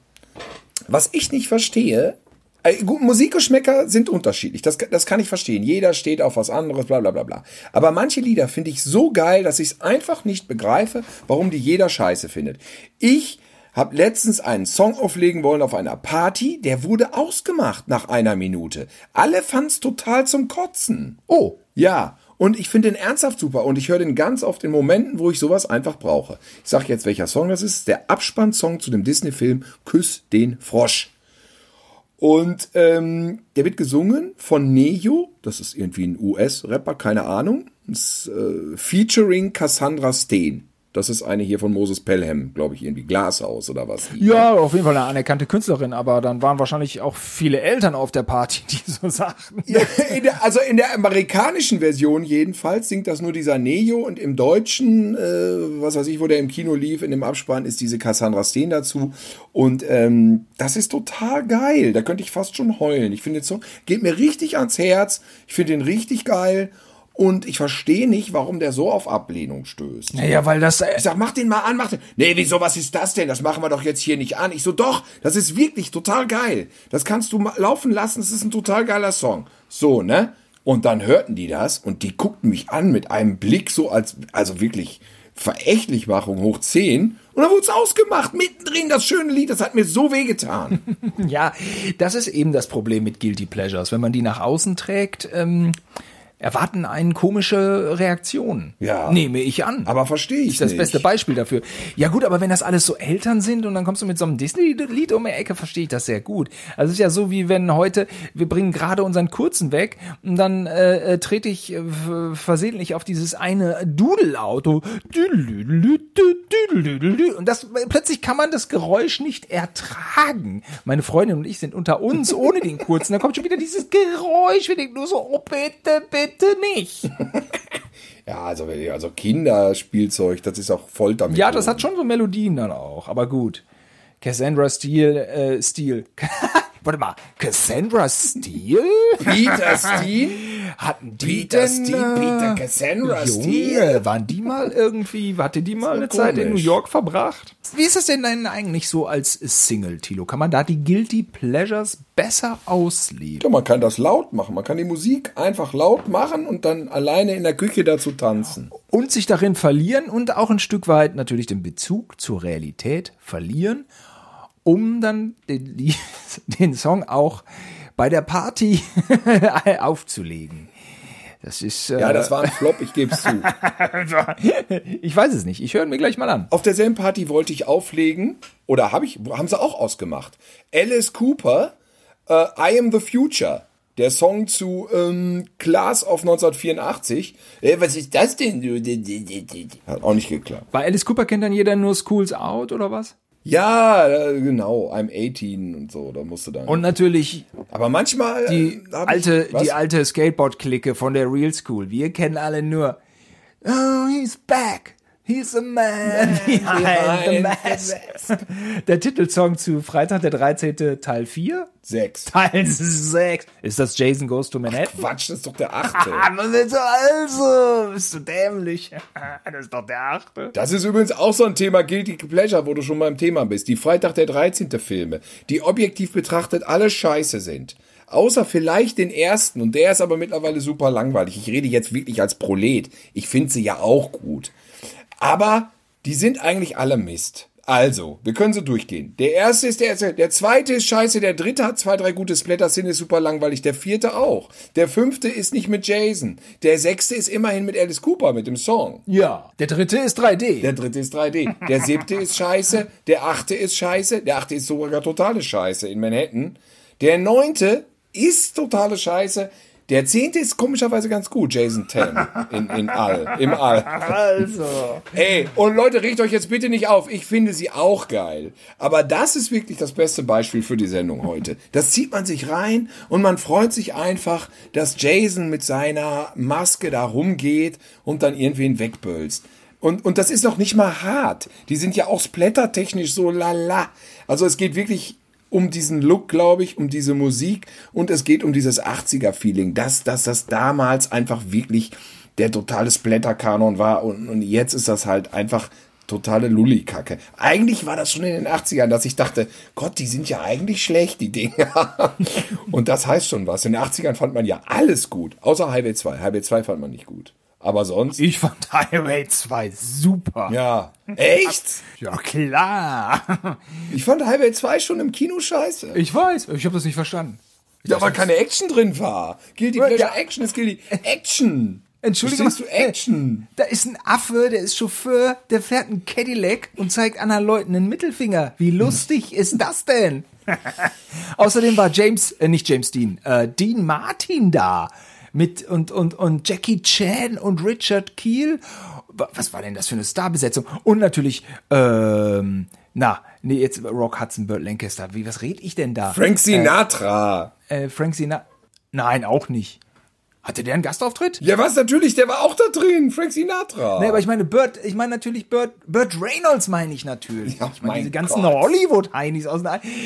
Was ich nicht verstehe, äh, Musikgeschmäcker sind unterschiedlich, das, das kann ich verstehen. Jeder steht auf was anderes, bla bla bla bla. Aber manche Lieder finde ich so geil, dass ich es einfach nicht begreife, warum die jeder scheiße findet. Ich habe letztens einen Song auflegen wollen auf einer Party, der wurde ausgemacht nach einer Minute. Alle fanden es total zum Kotzen. Oh, Ja, und ich finde den ernsthaft super und ich höre den ganz oft in Momenten, wo ich sowas einfach brauche. Ich sage jetzt, welcher Song das ist. Der Abspannsong zu dem Disney-Film Küss den Frosch. Und ähm, der wird gesungen von Nejo, das ist irgendwie ein US-Rapper, keine Ahnung. Ist, äh, featuring Cassandra Steen. Das ist eine hier von Moses Pelham, glaube ich, irgendwie Glashaus oder was. ja, auf jeden Fall eine anerkannte Künstlerin, aber dann waren wahrscheinlich auch viele Eltern auf der Party, die [LAUGHS] so sagten. Ja, in der, also in der amerikanischen Version jedenfalls singt das nur dieser Neo und im Deutschen, äh, was weiß ich, wo der im Kino lief, in dem Abspann ist diese Cassandra Steen dazu und ähm, das ist total geil. Da könnte ich fast schon heulen. Ich finde den Song geht mir richtig ans Herz. Ich finde den richtig geil und ich verstehe nicht, warum der so auf Ablehnung stößt. Naja, weil das. Äh, Ich sag, mach den mal an, mach den. Nee, wieso, was ist das denn? Das machen wir doch jetzt hier nicht an. Ich so, doch, das ist wirklich total geil. Das kannst du laufen lassen, das ist ein total geiler Song. So, ne? Und dann hörten die das und die guckten mich an mit einem Blick so als, also wirklich Verächtlichmachung hoch 10. Und dann wurde es ausgemacht, mittendrin das schöne Lied, das hat mir so wehgetan. [LAUGHS] Ja, das ist eben das Problem mit Guilty Pleasures. Wenn man die nach außen trägt, ähm, erwarten eine komische Reaktion. Ja. Nehme ich an. Aber verstehe ich ist das nicht. beste Beispiel dafür. Ja gut, aber wenn das alles so Eltern sind und dann kommst du mit so einem Disney-Lied um die Ecke, verstehe ich das sehr gut. Also es ist ja so wie wenn heute, wir bringen gerade unseren Kurzen weg und dann äh, äh, trete ich äh, versehentlich auf dieses eine Dudelauto. Und das plötzlich kann man das Geräusch nicht ertragen. Meine Freundin und ich sind unter uns ohne den Kurzen. Da kommt schon wieder dieses Geräusch. Wir denken nur so, oh bitte, bitte nicht. [LAUGHS] Ja, also, also Kinderspielzeug, das ist auch Folter. Ja, das hat schon so Melodien dann auch, aber gut. Cassandra Steele, äh, Steele. [LAUGHS] Warte mal, Cassandra Steele? Peter Steen? Hatten die Peter denn, Steele, äh, Peter Cassandra Junge, Steele? waren die mal irgendwie, hatte die mal eine Zeit in New komisch. York verbracht? Wie ist es denn denn eigentlich so als Single, Tilo? Kann man da die Guilty Pleasures besser ausleben? Ja, man kann das laut machen. Man kann die Musik einfach laut machen und dann alleine in der Küche dazu tanzen. und sich darin verlieren und auch ein Stück weit natürlich den Bezug zur Realität verlieren, um dann den, [LAUGHS] den Song auch bei der Party [LAUGHS] aufzulegen. Das ist. Äh, Ja, das war ein Flop, ich gebe es zu. [LAUGHS] ich weiß es nicht. Ich höre mir gleich mal an. Auf derselben Party wollte ich auflegen, oder habe ich, haben sie auch ausgemacht. Alice Cooper, äh, I Am the Future. Der Song zu ähm, Class of 1984. Äh, was ist das denn? du? Hat auch nicht geklappt. Bei Alice Cooper kennt dann jeder nur Schools Out oder was? Ja, äh, genau, I'm 18 und so, da musste dann. Und natürlich aber manchmal die äh, alte, ich, die alte Skateboard-Clique von der Real School. Wir kennen alle nur Oh, he's back. He's a man [LAUGHS] behind the mask. [LAUGHS] Der Titelsong zu Freitag der 13. Teil 4. Sechs. Teil 6. Ist das Jason Goes to Manhattan? Quatsch, das ist doch der [LAUGHS] achte. Ah, man wird so also, bist du dämlich. Das ist doch der achte. Das ist übrigens auch so ein Thema Guilty Pleasure, wo du schon beim Thema bist. Die Freitag der 13. Filme, die objektiv betrachtet alle scheiße sind. Außer vielleicht den ersten, und der ist aber mittlerweile super langweilig. Ich rede jetzt wirklich als Prolet. Ich finde sie ja auch gut. Aber die sind eigentlich alle Mist. Also, wir können so durchgehen. Der erste ist der erste, der zweite ist scheiße, der dritte hat zwei, drei gute Splatter-Szenen, ist super langweilig, der vierte auch. Der fünfte ist nicht mit Jason. Der sechste ist immerhin mit Alice Cooper, mit dem Song. Ja. Der dritte ist 3D. Der dritte ist 3D. Der siebte ist scheiße. Der achte ist scheiße. Der achte ist sogar totale Scheiße in Manhattan. Der neunte ist totale Scheiße. Der zehnte ist komischerweise ganz gut, Jason 10 in, in All, im All. also. Ey, und Leute, regt euch jetzt bitte nicht auf. Ich finde sie auch geil. Aber das ist wirklich das beste Beispiel für die Sendung heute. Das zieht man sich rein und man freut sich einfach, dass Jason mit seiner Maske da rumgeht und dann irgendwen wegbölzt. Und, und das ist noch nicht mal hart. Die sind ja auch splattertechnisch so lala. Also es geht wirklich um diesen Look, glaube ich, um diese Musik und es geht um dieses 80er-Feeling, dass, dass das damals einfach wirklich der totale Splatter-Kanon war und, und jetzt ist das halt einfach totale Lulli-Kacke. Eigentlich war das schon in den 80ern, dass ich dachte, Gott, die sind ja eigentlich schlecht, die Dinger. [LAUGHS] und das heißt schon was. In den 80ern fand man ja alles gut, außer Highway 2. Highway 2 fand man nicht gut. Aber sonst, Ich fand [LAUGHS] Highway 2 super. ja. Echt? Ja, klar. Ich fand Highway 2 schon im Kino scheiße. Ich weiß, ich habe das nicht verstanden. Da war keine Action drin war. Guilty Ja. Pleasure Action ist Guilty Action. Entschuldige Verstehst du Action? Da ist ein Affe, der ist Chauffeur, der fährt einen Cadillac und zeigt anderen Leuten einen Mittelfinger. Wie lustig [LAUGHS] ist das denn? [LAUGHS] Außerdem war James, äh, nicht James Dean, äh, Dean Martin da. Mit und, und, und Jackie Chan und Richard Keel. Wa- Was war denn das für eine Starbesetzung? Und natürlich, ähm, na, nee, jetzt Rock Hudson, Burt Lancaster. Wie, was red ich denn da? Frank Sinatra. Äh, Frank Sinatra. Nein, auch nicht. Hatte der einen Gastauftritt? ja, was natürlich, der war auch da drin. Frank Sinatra. Nee, aber ich meine Burt, ich meine natürlich Burt, Burt Reynolds meine ich natürlich. Ja, ich meine mein diese ganzen Gott. Hollywood-Heinis aus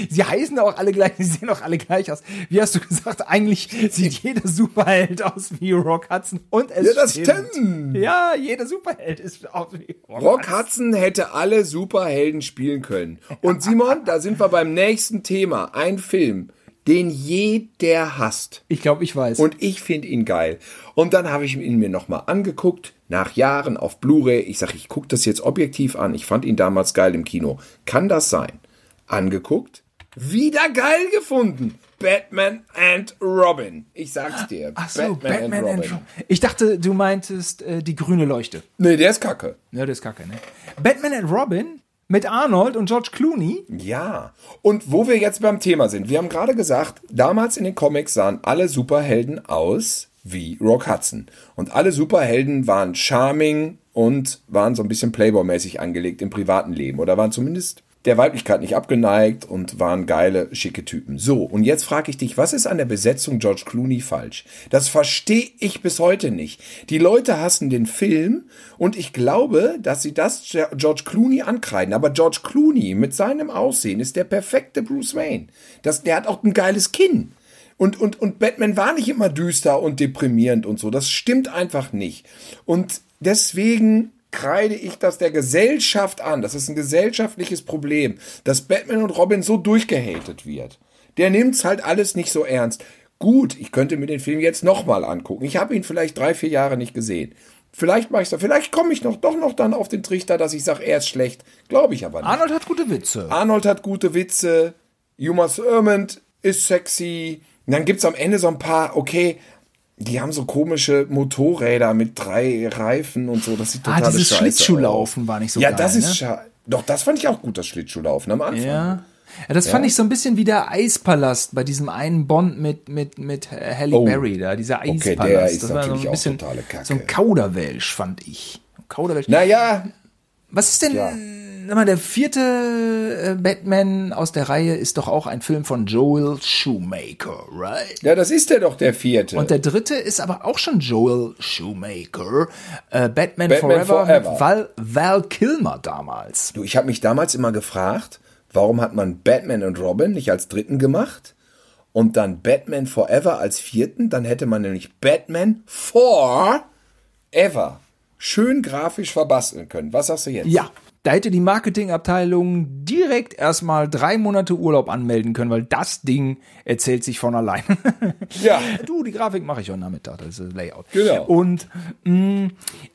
sie heißen auch alle gleich, [LAUGHS] sie sehen auch alle gleich aus. Wie hast du gesagt, eigentlich sieht [LAUGHS] jeder Superheld aus wie Rock Hudson und es Ja, das stimmt. Ja, jeder Superheld ist aus wie Rock Hudson hätte alle Superhelden spielen können. Und Simon, da sind wir beim nächsten Thema. Ein Film, den jeder hasst. Ich glaube, ich weiß. Und ich finde ihn geil. Und dann habe ich ihn mir nochmal angeguckt, nach Jahren auf Blu-ray. Ich sage, ich gucke das jetzt objektiv an. Ich fand ihn damals geil im Kino. Kann das sein? Angeguckt, wieder geil gefunden. Batman and Robin. Ich sag's dir. Ach so, Batman, and Robin. Ich dachte, du meintest äh, die grüne Leuchte. Nee, der ist kacke. Ja, das ist kacke, ne? Batman and Robin mit Arnold und George Clooney. Ja. Und wo wir jetzt beim Thema sind, wir haben gerade gesagt, damals in den Comics sahen alle Superhelden aus wie Rock Hudson. Und alle Superhelden waren charming und waren so ein bisschen Playboy-mäßig angelegt im privaten Leben oder waren zumindest der Weiblichkeit nicht abgeneigt und waren geile, schicke Typen. So, und jetzt frage ich dich, was ist an der Besetzung George Clooney falsch? Das verstehe ich bis heute nicht. Die Leute hassen den Film und ich glaube, dass sie das George Clooney ankreiden. Aber George Clooney mit seinem Aussehen ist der perfekte Bruce Wayne. Das, der hat auch ein geiles Kinn. Und, und, und Batman war nicht immer düster und deprimierend und so. Das stimmt einfach nicht. Und deswegen kreide ich das der Gesellschaft an. Das ist ein gesellschaftliches Problem, dass Batman und Robin so durchgehatet wird. Der nimmt's halt alles nicht so ernst. Gut, ich könnte mir den Film jetzt nochmal angucken. Ich habe ihn vielleicht drei, vier Jahre nicht gesehen. Vielleicht mache ich da, vielleicht komme ich noch doch noch dann auf den Trichter, dass ich sage, er ist schlecht. Glaube ich aber nicht. Arnold hat gute Witze. Arnold hat gute Witze. Uma Thurman ist sexy. Und dann gibt's am Ende so ein paar, okay, die haben so komische Motorräder mit drei Reifen und so. Das sieht total Ah, dieses scheiße Schlittschuhlaufen aus. war nicht so Ja, geil, das ist ne? Doch, das fand ich auch gut, das Schlittschuhlaufen am Anfang. Ja. Ja, das fand ich so ein bisschen wie der Eispalast bei diesem einen Bond mit, mit, mit Halle Oh. Berry da, dieser Okay, Eispalast. der ist das war so natürlich ein auch bisschen totale Kacke. so ein Kauderwelsch, fand ich. Kauderwelsch. Naja, Was ist denn, Ja. Mal, der vierte äh, Batman aus der Reihe ist doch auch ein Film von Joel Shoemaker, right? ja, das ist ja doch der vierte. Und der dritte ist aber auch schon Joel Shoemaker. Äh, Batman, Batman Forever, Forever. mit Val, Val Kilmer damals. du, ich habe mich damals immer gefragt, warum hat man Batman und Robin nicht als dritten gemacht? Und dann Batman Forever als vierten? Dann hätte man nämlich Batman Forever schön grafisch verbasteln können. Was sagst du jetzt? Ja, da hätte die Marketingabteilung direkt erstmal drei Monate Urlaub anmelden können, weil das Ding erzählt sich von allein. [LAUGHS] Ja. Du, die Grafik mache ich heute Nachmittag, das ist das Layout. Genau. Und mh,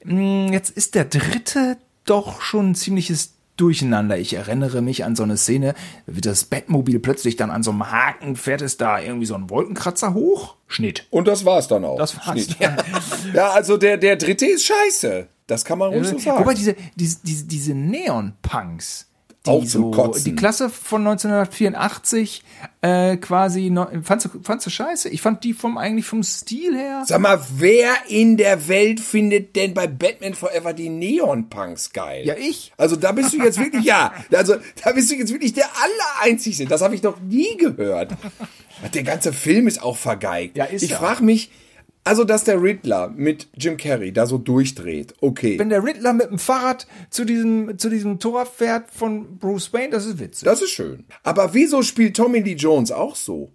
mh, jetzt ist der dritte doch schon ein ziemliches Durcheinander. Ich erinnere mich an so eine Szene, wird das Batmobil plötzlich dann an so einem Haken, fährt es da irgendwie so einen Wolkenkratzer hoch. Schnitt. Und das war's dann auch. Das war's dann. [LAUGHS] Ja, also der, der dritte ist scheiße. Das kann man ruhig so sagen. Wobei diese, diese, diese, diese Neon-Punks, die Auch zum so, Kotzen. die Klasse von 1984 äh, quasi, fandst du, fandst du scheiße? Ich fand die vom eigentlich vom Stil her. Sag mal, wer in der Welt findet denn bei Batman Forever die Neon-Punks geil? Ja, ich. Also da bist du jetzt wirklich, ja, also da bist du jetzt wirklich der Allereinzigste. Das habe ich noch nie gehört. Der ganze Film ist auch vergeigt. Ja, ist ich frage mich, also dass der Riddler mit Jim Carrey da so durchdreht, okay. Wenn der Riddler mit dem Fahrrad zu diesem, zu diesem Tor fährt von Bruce Wayne, das ist witzig. Das ist schön. Aber wieso spielt Tommy Lee Jones auch so?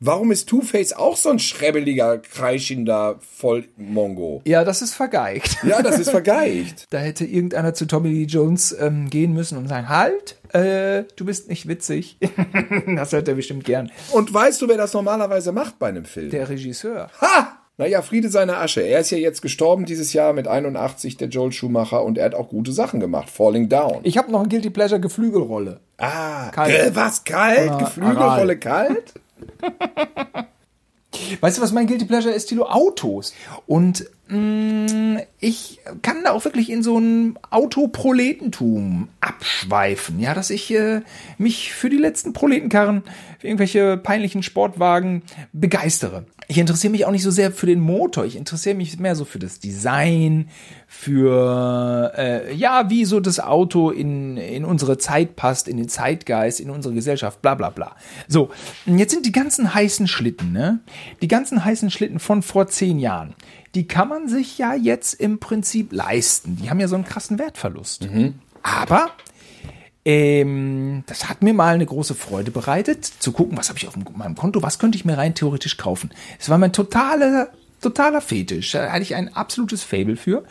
Warum ist Two-Face auch so ein schrebbeliger, kreischender Vollmongo? ja, das ist vergeigt. [LAUGHS] Ja, das ist vergeigt. Da hätte irgendeiner zu Tommy Lee Jones ähm, gehen müssen und sagen, halt, äh, du bist nicht witzig. [LAUGHS] das hört er bestimmt gern. Und weißt du, wer das normalerweise macht bei einem Film? Der Regisseur. Ha! Naja, Friede seiner Asche. Er ist ja jetzt gestorben dieses Jahr mit 81, der Joel Schumacher, und er hat auch gute Sachen gemacht. Falling Down. Ich habe noch ein Guilty Pleasure Geflügelrolle. ah, Kalt. Äh, was, kalt? Ah, Geflügelrolle Aral. kalt? [LAUGHS] Weißt du, was mein Guilty Pleasure ist, Tilo? Autos. Und ich kann da auch wirklich in so ein Autoproletentum abschweifen. Ja, dass ich äh, mich für die letzten Proletenkarren, für irgendwelche peinlichen Sportwagen begeistere. Ich interessiere mich auch nicht so sehr für den Motor. Ich interessiere mich mehr so für das Design, für äh, ja, wie so das Auto in, in unsere Zeit passt, in den Zeitgeist, in unsere Gesellschaft, bla bla bla. So, jetzt sind die ganzen heißen Schlitten, ne? Die ganzen heißen Schlitten von vor zehn Jahren, die kann man sich ja jetzt im Prinzip leisten. Die haben ja so einen krassen Wertverlust. Aber ähm, das hat mir mal eine große Freude bereitet, zu gucken, was habe ich auf meinem Konto, was könnte ich mir rein theoretisch kaufen. Es war mein totaler, totaler Fetisch. Da hatte ich ein absolutes Fable für.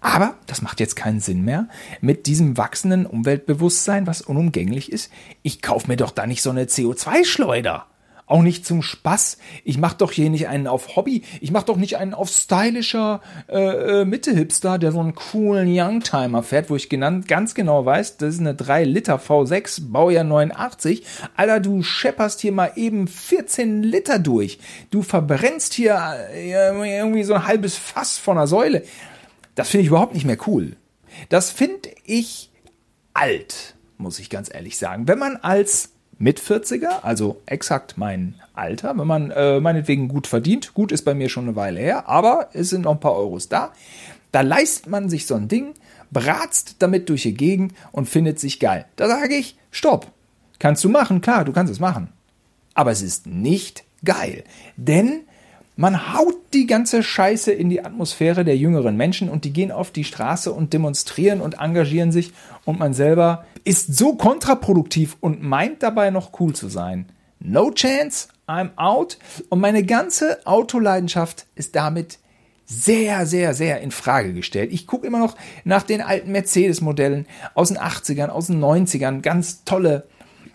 Aber das macht jetzt keinen Sinn mehr. Mit diesem wachsenden Umweltbewusstsein, was unumgänglich ist, ich kaufe mir doch da nicht so eine CO2-Schleuder. Auch nicht zum Spaß. Ich mach doch hier nicht einen auf Hobby. Ich mach doch nicht einen auf stylischer äh, äh, Mitte-Hipster, der so einen coolen Youngtimer fährt, wo ich genannt, ganz genau weiß, das ist eine 3 Liter V6, Baujahr 89. Alter, du schepperst hier mal eben 14 Liter durch. Du verbrennst hier äh, irgendwie so ein halbes Fass von der Säule. Das finde ich überhaupt nicht mehr cool. Das finde ich alt, muss ich ganz ehrlich sagen. Wenn man als mit 40er, also exakt mein Alter, wenn man äh, meinetwegen gut verdient, gut ist bei mir schon eine Weile her, aber es sind noch ein paar Euros da, da leistet man sich so ein Ding, bratzt damit durch die Gegend und findet sich geil. Da sage ich, stopp. Kannst du machen, klar, du kannst es machen. Aber es ist nicht geil. Denn man haut die ganze Scheiße in die Atmosphäre der jüngeren Menschen und die gehen auf die Straße und demonstrieren und engagieren sich und man selber ist so kontraproduktiv und meint dabei noch cool zu sein. No chance, I'm out und meine ganze Autoleidenschaft ist damit sehr, sehr, sehr in Frage gestellt. Ich gucke immer noch nach den alten Mercedes-Modellen aus den 80ern, aus den 90ern, ganz tolle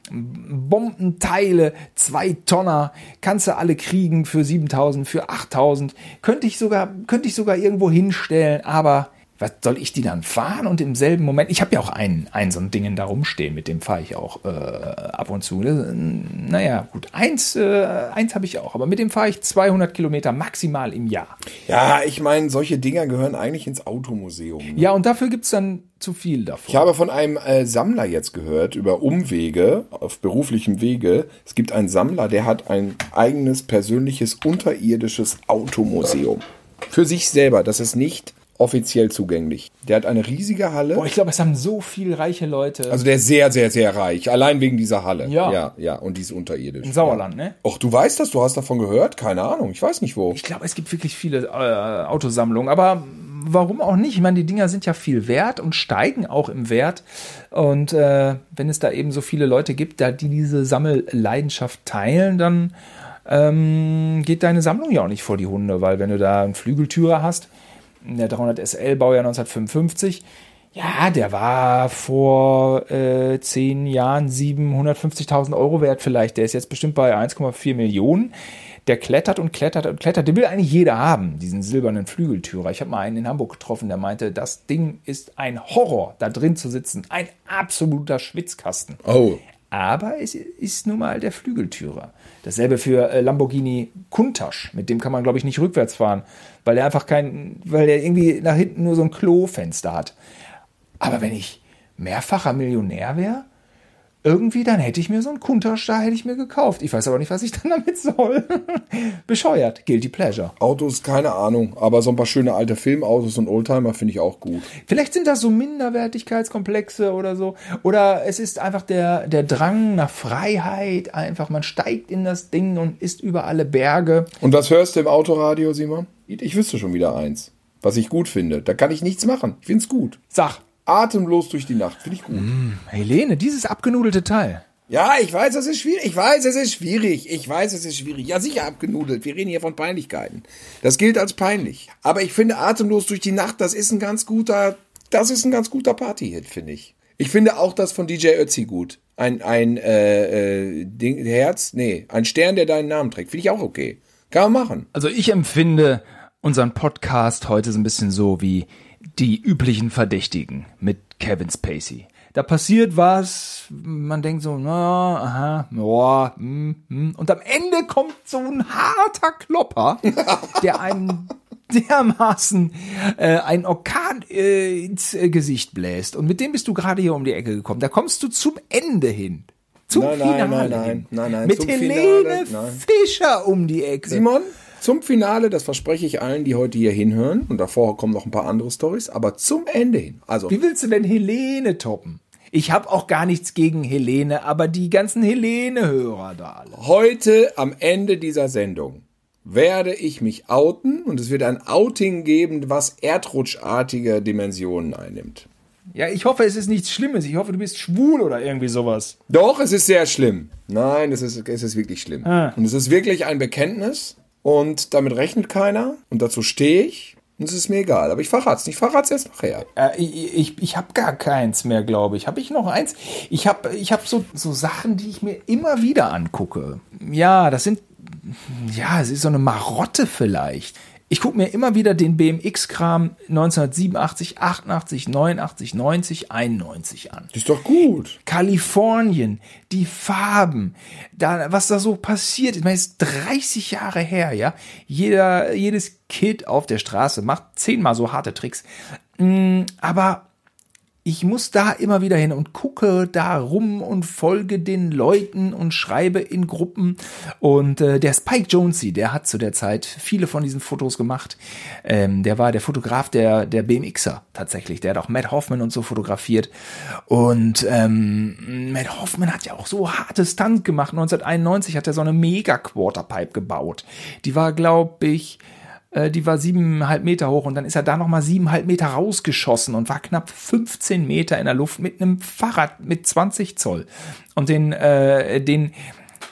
Bombenteile, zwei Tonner, kannst du alle kriegen für 7000, für 8000. Könnte ich sogar, könnte ich sogar irgendwo hinstellen, aber was soll ich die dann fahren und im selben Moment, ich habe ja auch ein, ein so ein Ding da rumstehen, mit dem fahre ich auch äh, ab und zu. Das, naja, gut, eins, äh, eins habe ich auch, aber mit dem fahre ich 200 Kilometer maximal im Jahr. Ja, ich meine, solche Dinger gehören eigentlich ins Automuseum. Ne? Ja, und dafür gibt's dann zu viel davon. Ich habe von einem äh, Sammler jetzt gehört, über Umwege, auf beruflichem Wege. Es gibt einen Sammler, der hat ein eigenes persönliches unterirdisches Automuseum. Für sich selber. Das ist nicht offiziell zugänglich. Der hat eine riesige Halle. Boah, ich glaube, es haben so viel reiche Leute. Also der ist sehr, sehr, sehr reich. Allein wegen dieser Halle. Ja. Ja, ja. Und die ist unterirdisch. Im Sauerland, ne? Och, du weißt das? Du hast davon gehört? Keine Ahnung. Ich weiß nicht wo. Ich glaube, es gibt wirklich viele äh, Autosammlungen, aber warum auch nicht? Ich meine, die Dinger sind ja viel wert und steigen auch im Wert. Und äh, wenn es da eben so viele Leute gibt, da die diese Sammelleidenschaft teilen, dann ähm, geht deine Sammlung ja auch nicht vor die Hunde, weil wenn du da einen Flügeltürer hast, der 300 SL Baujahr 1955, ja, der war vor äh, zehn Jahren 750.000 Euro wert vielleicht. Der ist jetzt bestimmt bei 1,4 Millionen. Der klettert und klettert und klettert. Den will eigentlich jeder haben, diesen silbernen Flügeltürer. Ich habe mal einen in Hamburg getroffen, der meinte, das Ding ist ein Horror, da drin zu sitzen. Ein absoluter Schwitzkasten. Oh. Aber es ist nun mal der Flügeltürer. Dasselbe für äh, Lamborghini Countach. Mit dem kann man, glaube ich, nicht rückwärts fahren, weil der einfach kein, weil der irgendwie nach hinten nur so ein Klofenster hat. Aber wenn ich mehrfacher Millionär wäre, irgendwie, dann hätte ich mir so einen da hätte ich mir gekauft. Ich weiß aber nicht, was ich [LAUGHS] dann damit soll. [LAUGHS] Bescheuert. Guilty Pleasure. Autos, keine Ahnung. Aber so ein paar schöne alte Filmautos und Oldtimer finde ich auch gut. Vielleicht sind das so Minderwertigkeitskomplexe oder so. Oder es ist einfach der, der Drang nach Freiheit. Einfach, man steigt in das Ding und ist über alle Berge. Und was hörst du im Autoradio, Simon? Ich wüsste schon wieder eins. Was ich gut finde. Da kann ich nichts machen. Ich finde es gut. Sag, Atemlos durch die Nacht. Finde ich gut. Helene, dieses abgenudelte Teil. Ja, ich weiß, es ist schwierig. Ich weiß, es ist schwierig. Ich weiß, es ist schwierig. Ja, sicher abgenudelt. Wir reden hier von Peinlichkeiten. Das gilt als peinlich. Aber ich finde, atemlos durch die Nacht, das ist ein ganz guter, das ist ein ganz guter Party-Hit, finde ich. Ich finde auch das von DJ Ötzi gut. Ein, ein, äh, äh, Ding, Herz, nee, ein Stern, der deinen Namen trägt. Finde ich auch okay. Kann man machen. Also ich empfinde unseren Podcast heute so ein bisschen so wie die üblichen Verdächtigen mit Kevin Spacey. Da passiert was, man denkt so, na, aha, ja, mm, mm. und am Ende kommt so ein harter Klopper, [LAUGHS] der einen dermaßen äh, einen Orkan äh, ins äh, Gesicht bläst. Und mit dem bist du gerade hier um die Ecke gekommen. Da kommst du zum Ende hin. Zum Nein, nein, Finale nein, nein, hin. nein, nein, Mit Helene Finale, nein. Fischer um die Ecke. Simon, zum Finale, das verspreche ich allen, die heute hier hinhören. Und davor kommen noch ein paar andere Stories, aber zum Ende hin. Also, Wie willst du denn Helene toppen? Ich habe auch gar nichts gegen Helene, aber die ganzen Helene-Hörer da alle. heute am Ende dieser Sendung werde ich mich outen und es wird ein Outing geben, was erdrutschartige Dimensionen einnimmt. Ja, ich hoffe, es ist nichts Schlimmes. Ich hoffe, du bist schwul oder irgendwie sowas. Doch, es ist sehr schlimm. Nein, es ist, es ist wirklich schlimm. Ah. Und es ist wirklich ein Bekenntnis und damit rechnet keiner und dazu stehe ich. Und es ist mir egal, aber ich verrat's nicht. Ich verrat's erst nachher. Äh, ich ich, ich habe gar keins mehr, glaube ich. Habe ich noch eins? Ich habe ich hab so, so Sachen, die ich mir immer wieder angucke. Ja, das sind, ja, es ist so eine Marotte vielleicht. Ich gucke mir immer wieder den BMX-Kram 1987, 88, 89, 90, 91 an. Das ist doch gut. Kalifornien, die Farben, da, was da so passiert. Ich meine, es ist 30 Jahre her, ja. Jeder, jedes Kid auf der Straße macht zehnmal so harte Tricks. Mm, Aber ich muss da immer wieder hin und gucke da rum und folge den Leuten und schreibe in Gruppen. Und äh, der Spike Jonze, der hat zu der Zeit viele von diesen Fotos gemacht. Ähm, der war der Fotograf der, der BMXer tatsächlich. Der hat auch Matt Hoffman und so fotografiert. Und ähm, Matt Hoffman hat ja auch so harte Stunts gemacht. 1991 hat er so eine Mega Quarterpipe gebaut. Die war, glaube ich, die war siebeneinhalb Meter hoch und dann ist er da nochmal siebeneinhalb Meter rausgeschossen und war knapp 15 Meter in der Luft mit einem Fahrrad mit 20 Zoll. Und den, äh, den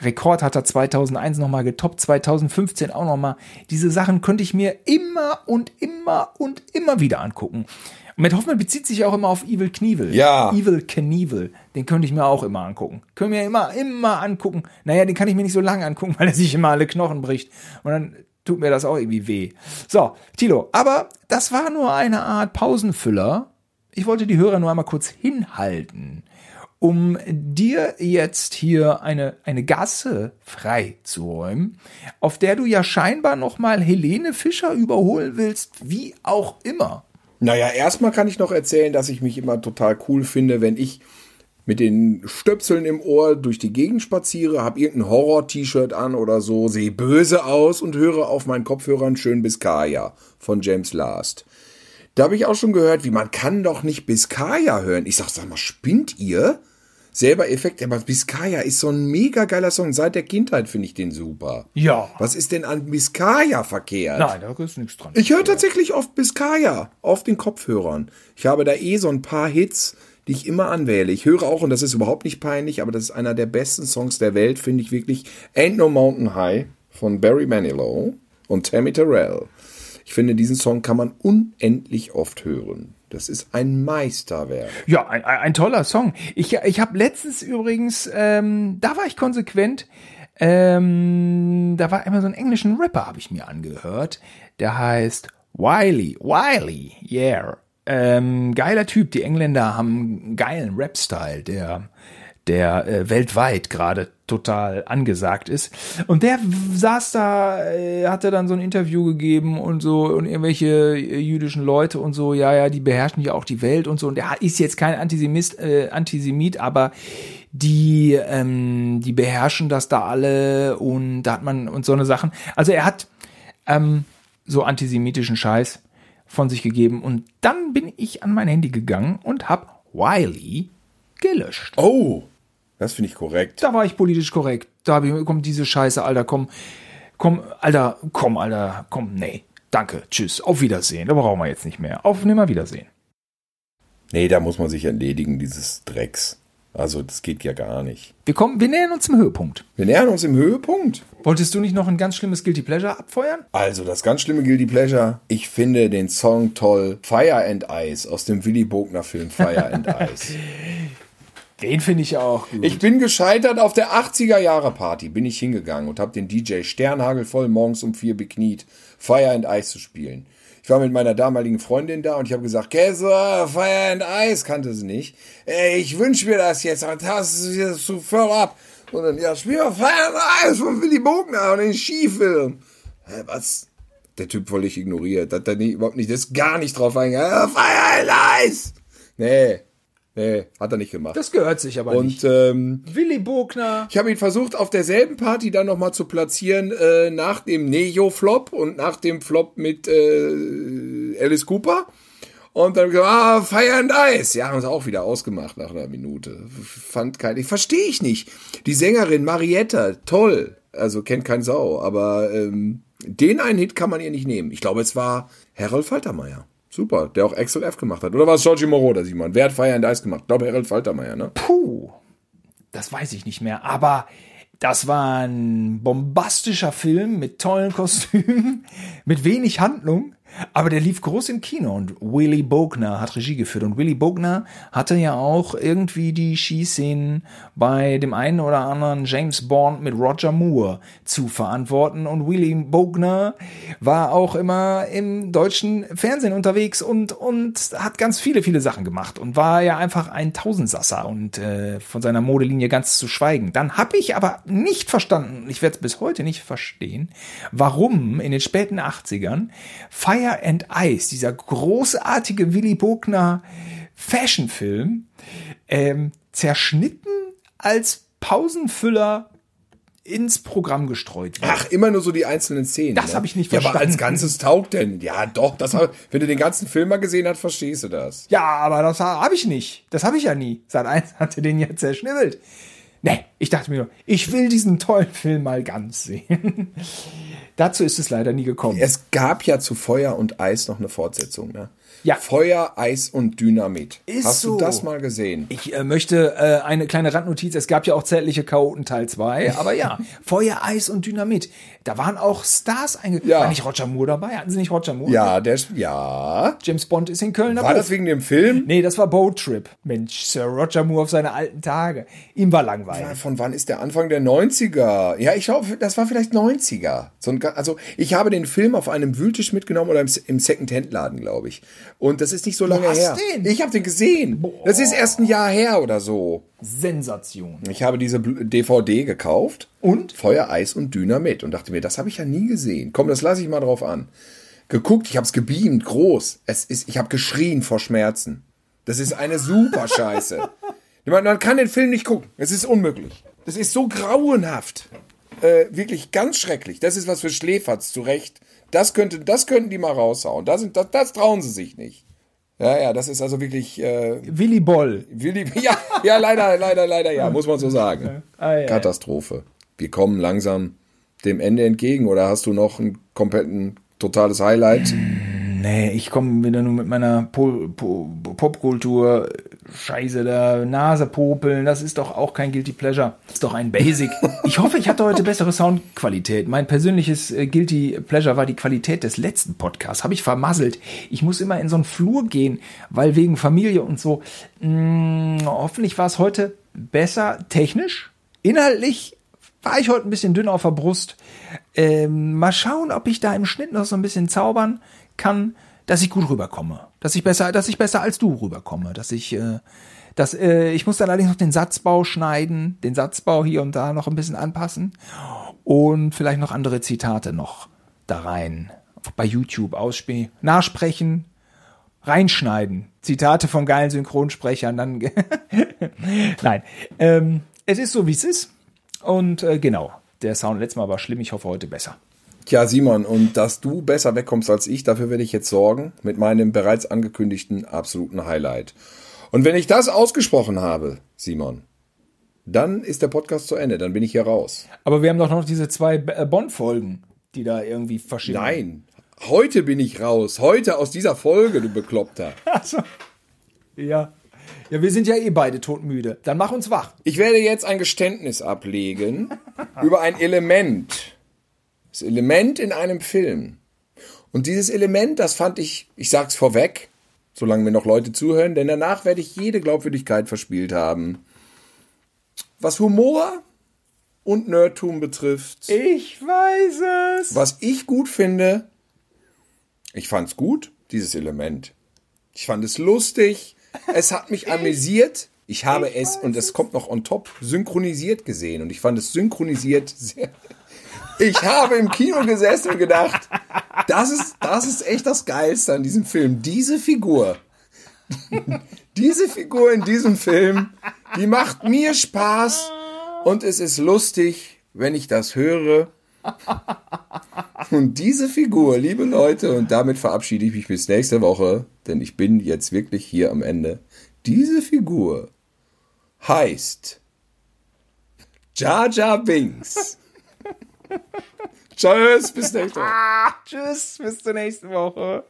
Rekord hat er 2001 nochmal getoppt, 2015 auch nochmal. Diese Sachen könnte ich mir immer und immer und immer wieder angucken. Und Matt Hoffman bezieht sich auch immer auf Evil Knievel. Ja. Evil Knievel. Den könnte ich mir auch immer angucken. Können wir immer, immer angucken. Naja, den kann ich mir nicht so lange angucken, [LAUGHS] weil er sich immer alle Knochen bricht. Und dann tut mir das auch irgendwie weh. So, Tilo, aber das war nur eine Art Pausenfüller. Ich wollte die Hörer nur einmal kurz hinhalten, um dir jetzt hier eine, eine Gasse freizuräumen, auf der du ja scheinbar nochmal Helene Fischer überholen willst, wie auch immer. Naja, erstmal kann ich noch erzählen, dass ich mich immer total cool finde, wenn ich mit den Stöpseln im Ohr durch die Gegend spaziere, habe irgendein Horror-T-Shirt an oder so, sehe böse aus und höre auf meinen Kopfhörern schön Biscaya von James Last. Da habe ich auch schon gehört, wie man kann doch nicht Biscaya hören. Ich sag, sag mal, spinnt ihr? Selber Effekt, aber Biscaya ist so ein mega geiler Song. Seit der Kindheit finde ich den super. Ja. Was ist denn an Biscaya verkehrt? Nein, da ist nichts dran. Ich höre tatsächlich oft Biscaya auf den Kopfhörern. Ich habe da eh so ein paar Hits, die ich immer anwähle. Ich höre auch, und das ist überhaupt nicht peinlich, aber das ist einer der besten Songs der Welt, finde ich wirklich. Ain't No Mountain High von Barry Manilow und Tammy Terrell. Ich finde, diesen Song kann man unendlich oft hören. Das ist ein Meisterwerk. Ja, ein, ein, toller Song. Ich, ich habe letztens übrigens, ähm, da war ich konsequent, ähm, da war immer so ein englischen Rapper, habe ich mir angehört. Der heißt Wiley. Wiley, yeah. Ähm, geiler Typ. Die Engländer haben einen geilen Rap-Style, der der äh, weltweit gerade total angesagt ist. Und der saß da, äh, hatte dann so ein Interview gegeben und so und irgendwelche äh, jüdischen Leute und so, ja, ja, die beherrschen ja auch die Welt und so. Und der ist jetzt kein Antisemist, äh, Antisemit, aber die, ähm, die beherrschen das da alle und da hat man und so eine Sachen. Also er hat ähm, so antisemitischen Scheiß von sich gegeben und dann bin ich an mein Handy gegangen und hab Wiley gelöscht. Oh, das finde ich korrekt. Da war ich politisch korrekt. Da habe ich, komm, diese Scheiße, Alter, komm, komm, Alter, komm, Alter, komm, nee. Danke, tschüss, auf Wiedersehen. Da brauchen wir jetzt nicht mehr. Auf Nimmerwiedersehen. Nee, da muss man sich entledigen, dieses Drecks. Also, das geht ja gar nicht. Wir kommen, wir nähern uns zum Höhepunkt. Wir nähern uns im Höhepunkt. Wolltest du nicht noch ein ganz schlimmes Guilty Pleasure abfeuern? Also, das ganz schlimme Guilty Pleasure. Ich finde den Song toll. Fire and Ice aus dem Willy Bogner Film Fire and [LAUGHS] Ice. Den finde ich auch gut. Ich bin gescheitert auf der 80er Jahre Party. Bin ich hingegangen und habe den DJ Sternhagel voll morgens um vier bekniet, Fire and Ice zu spielen. Ich war mit meiner damaligen Freundin da und ich habe gesagt, Käse, Fire and Ice, kannte sie nicht. Ey, ich wünsche mir das jetzt, aber das ist jetzt zu voll ab. Und dann, ja, spiel mal Fire and Ice von Willy Bogner und den Skifilm. Hä, was? Der Typ völlig ignoriert. Hat nie, überhaupt nicht, das ist gar nicht drauf eingegangen. Fire and Ice! Nee, nee, hat er nicht gemacht. das gehört sich aber und nicht. ähm, Willy Bogner. ich habe ihn versucht, auf derselben Party dann nochmal zu platzieren, äh, nach dem Neo-Flop und nach dem Flop mit äh, Alice Cooper. Und dann gesagt, ah, Fire and Ice. Ja, haben sie auch wieder ausgemacht nach einer Minute. Fand kein, ich verstehe ich nicht. Die Sängerin Marietta, toll. Also kennt kein Sau, aber ähm, den einen Hit kann man ihr nicht nehmen. Ich glaube, es war Harold Faltermeier. Super, der auch Axel F gemacht hat. Oder war es Georgie Moroder, Simon? Wer hat Fire and Ice gemacht? Ich glaube, Harold Faltermeier, ne? Puh, das weiß ich nicht mehr. Aber das war ein bombastischer Film mit tollen Kostümen, [LAUGHS] mit wenig Handlung. Aber der lief groß im Kino und Willy Bogner hat Regie geführt. Und Willy Bogner hatte ja auch irgendwie die Skiszenen bei dem einen oder anderen James Bond mit Roger Moore zu verantworten. Und Willy Bogner war auch immer im deutschen Fernsehen unterwegs und, und hat ganz viele, viele Sachen gemacht und war ja einfach ein Tausendsasser und äh, von seiner Modelinie ganz zu schweigen. Dann habe ich aber nicht verstanden, ich werde es bis heute nicht verstehen, warum in den späten 80ern Fire and Ice, dieser großartige Willy Bogner Fashionfilm, ähm, zerschnitten als Pausenfüller ins Programm gestreut wird. Ach, immer nur so die einzelnen Szenen. Das ne? hab ich nicht Ja, aber verstanden. als Ganzes taugt denn. Ja, doch, das, hab- wenn du den ganzen Film mal gesehen hast, verstehst du das. Ja, aber das habe ich nicht. Das habe ich ja nie. Seit eins hatte den ja zerschnibbelt. Nee, ich dachte mir nur, ich will diesen tollen Film mal ganz sehen. Dazu ist es leider nie gekommen. Es gab ja zu Feuer und Eis noch eine Fortsetzung, ne? Ja. Feuer, Eis und Dynamit. Ist Hast so. du das mal gesehen? Ich äh, möchte äh, eine kleine Randnotiz. Es gab ja auch zärtliche Chaoten Teil 2. Aber ja, [LAUGHS] Feuer, Eis und Dynamit. Da waren auch Stars einge... Ja. War nicht Roger Moore dabei? Hatten sie nicht Roger Moore? Ja, der, ja. James Bond ist in Köln dabei. War das wegen dem Film? Nee, das war Boat Trip. Mensch, Sir Roger Moore auf seine alten Tage. Ihm war langweilig. Von wann ist der Anfang der 90er? Ja, ich glaube, das war vielleicht 90er. So ein, also, ich habe den Film auf einem Wühltisch mitgenommen oder im, im Second-Hand-Laden, glaube ich. Und das ist nicht so lange her. den? Ich habe den gesehen. Das ist erst ein Jahr her oder so. Sensation. Ich habe diese DVD gekauft. Und? Feuer, Eis und Dynamit. Und dachte mir, das habe ich ja nie gesehen. Komm, das lasse ich mal drauf an. Geguckt, ich habe es gebeamt, groß. Es ist, ich habe geschrien vor Schmerzen. Das ist eine super [LAUGHS] Scheiße. Man, man kann den Film nicht gucken. Es ist unmöglich. Das ist so grauenhaft. Äh, wirklich ganz schrecklich. Das ist was für Schläferz, zu Recht. Das, könnte, das könnten die mal raushauen. Das, sind, das, das trauen sie sich nicht. Ja, ja, das ist also wirklich äh, Willy Boll. Willi, [LAUGHS] ja, ja, leider, leider, leider, ja, muss man so sagen. Ah, ja. Katastrophe. Wir kommen langsam dem Ende entgegen oder hast du noch ein kompletten, totales Highlight? Nee, ich komme wieder nur mit meiner Po- Po- Popkultur Scheiße da, Nase popeln, das ist doch auch kein Guilty Pleasure. Das ist doch ein Basic. Ich hoffe, ich hatte heute bessere Soundqualität. Mein persönliches äh, Guilty Pleasure war die Qualität des letzten Podcasts. Habe ich vermasselt. Ich muss immer in so einen Flur gehen, weil wegen Familie und so. Mh, hoffentlich war es heute besser technisch. Inhaltlich war ich heute ein bisschen dünn auf der Brust. Ähm, mal schauen, ob ich da im Schnitt noch so ein bisschen zaubern kann, dass ich gut rüberkomme. Dass ich besser, dass ich besser als du rüberkomme. Dass ich, äh, dass, äh, ich muss dann allerdings noch den Satzbau schneiden, den Satzbau hier und da noch ein bisschen anpassen und vielleicht noch andere Zitate noch da rein. Bei YouTube ausspielen, nachsprechen, reinschneiden. Zitate von geilen Synchronsprechern, dann. [LAUGHS] Nein. Ähm, es ist so, wie es ist. Und äh, genau, der Sound letztes Mal war schlimm, ich hoffe heute besser. Tja, Simon, und dass du besser wegkommst als ich, dafür werde ich jetzt sorgen mit meinem bereits angekündigten absoluten Highlight. Und wenn ich das ausgesprochen habe, Simon, dann ist der Podcast zu Ende, dann bin ich hier raus. Aber wir haben doch noch diese zwei äh, Bond-Folgen, die da irgendwie verschieden. Nein, heute bin ich raus. Heute aus dieser Folge, du Bekloppter. [LAUGHS] Also, ja. Ja, wir sind ja eh beide todmüde. Dann mach uns wach. Ich werde jetzt ein Geständnis ablegen [LAUGHS] über ein Element. Das Element in einem Film. Und dieses Element, das fand ich, ich sag's vorweg, solange mir noch Leute zuhören, denn danach werde ich jede Glaubwürdigkeit verspielt haben. Was Humor und Nerdtum betrifft, Ich weiß es. was ich gut finde, ich fand's gut, dieses Element. Ich fand es lustig, es hat mich amüsiert. Ich habe es, und es kommt noch on top, synchronisiert gesehen. Und ich fand es synchronisiert sehr. Ich habe im Kino gesessen und gedacht, das ist, das ist echt das Geilste an diesem Film. Diese Figur, diese Figur in diesem Film, die macht mir Spaß und es ist lustig, wenn ich das höre. Und diese Figur, liebe Leute, und damit verabschiede ich mich bis nächste Woche, denn ich bin jetzt wirklich hier am Ende. Diese Figur heißt Jar Binks. Tschüss, bis nächste Woche. [LAUGHS] Tschüss, bis zur nächsten Woche.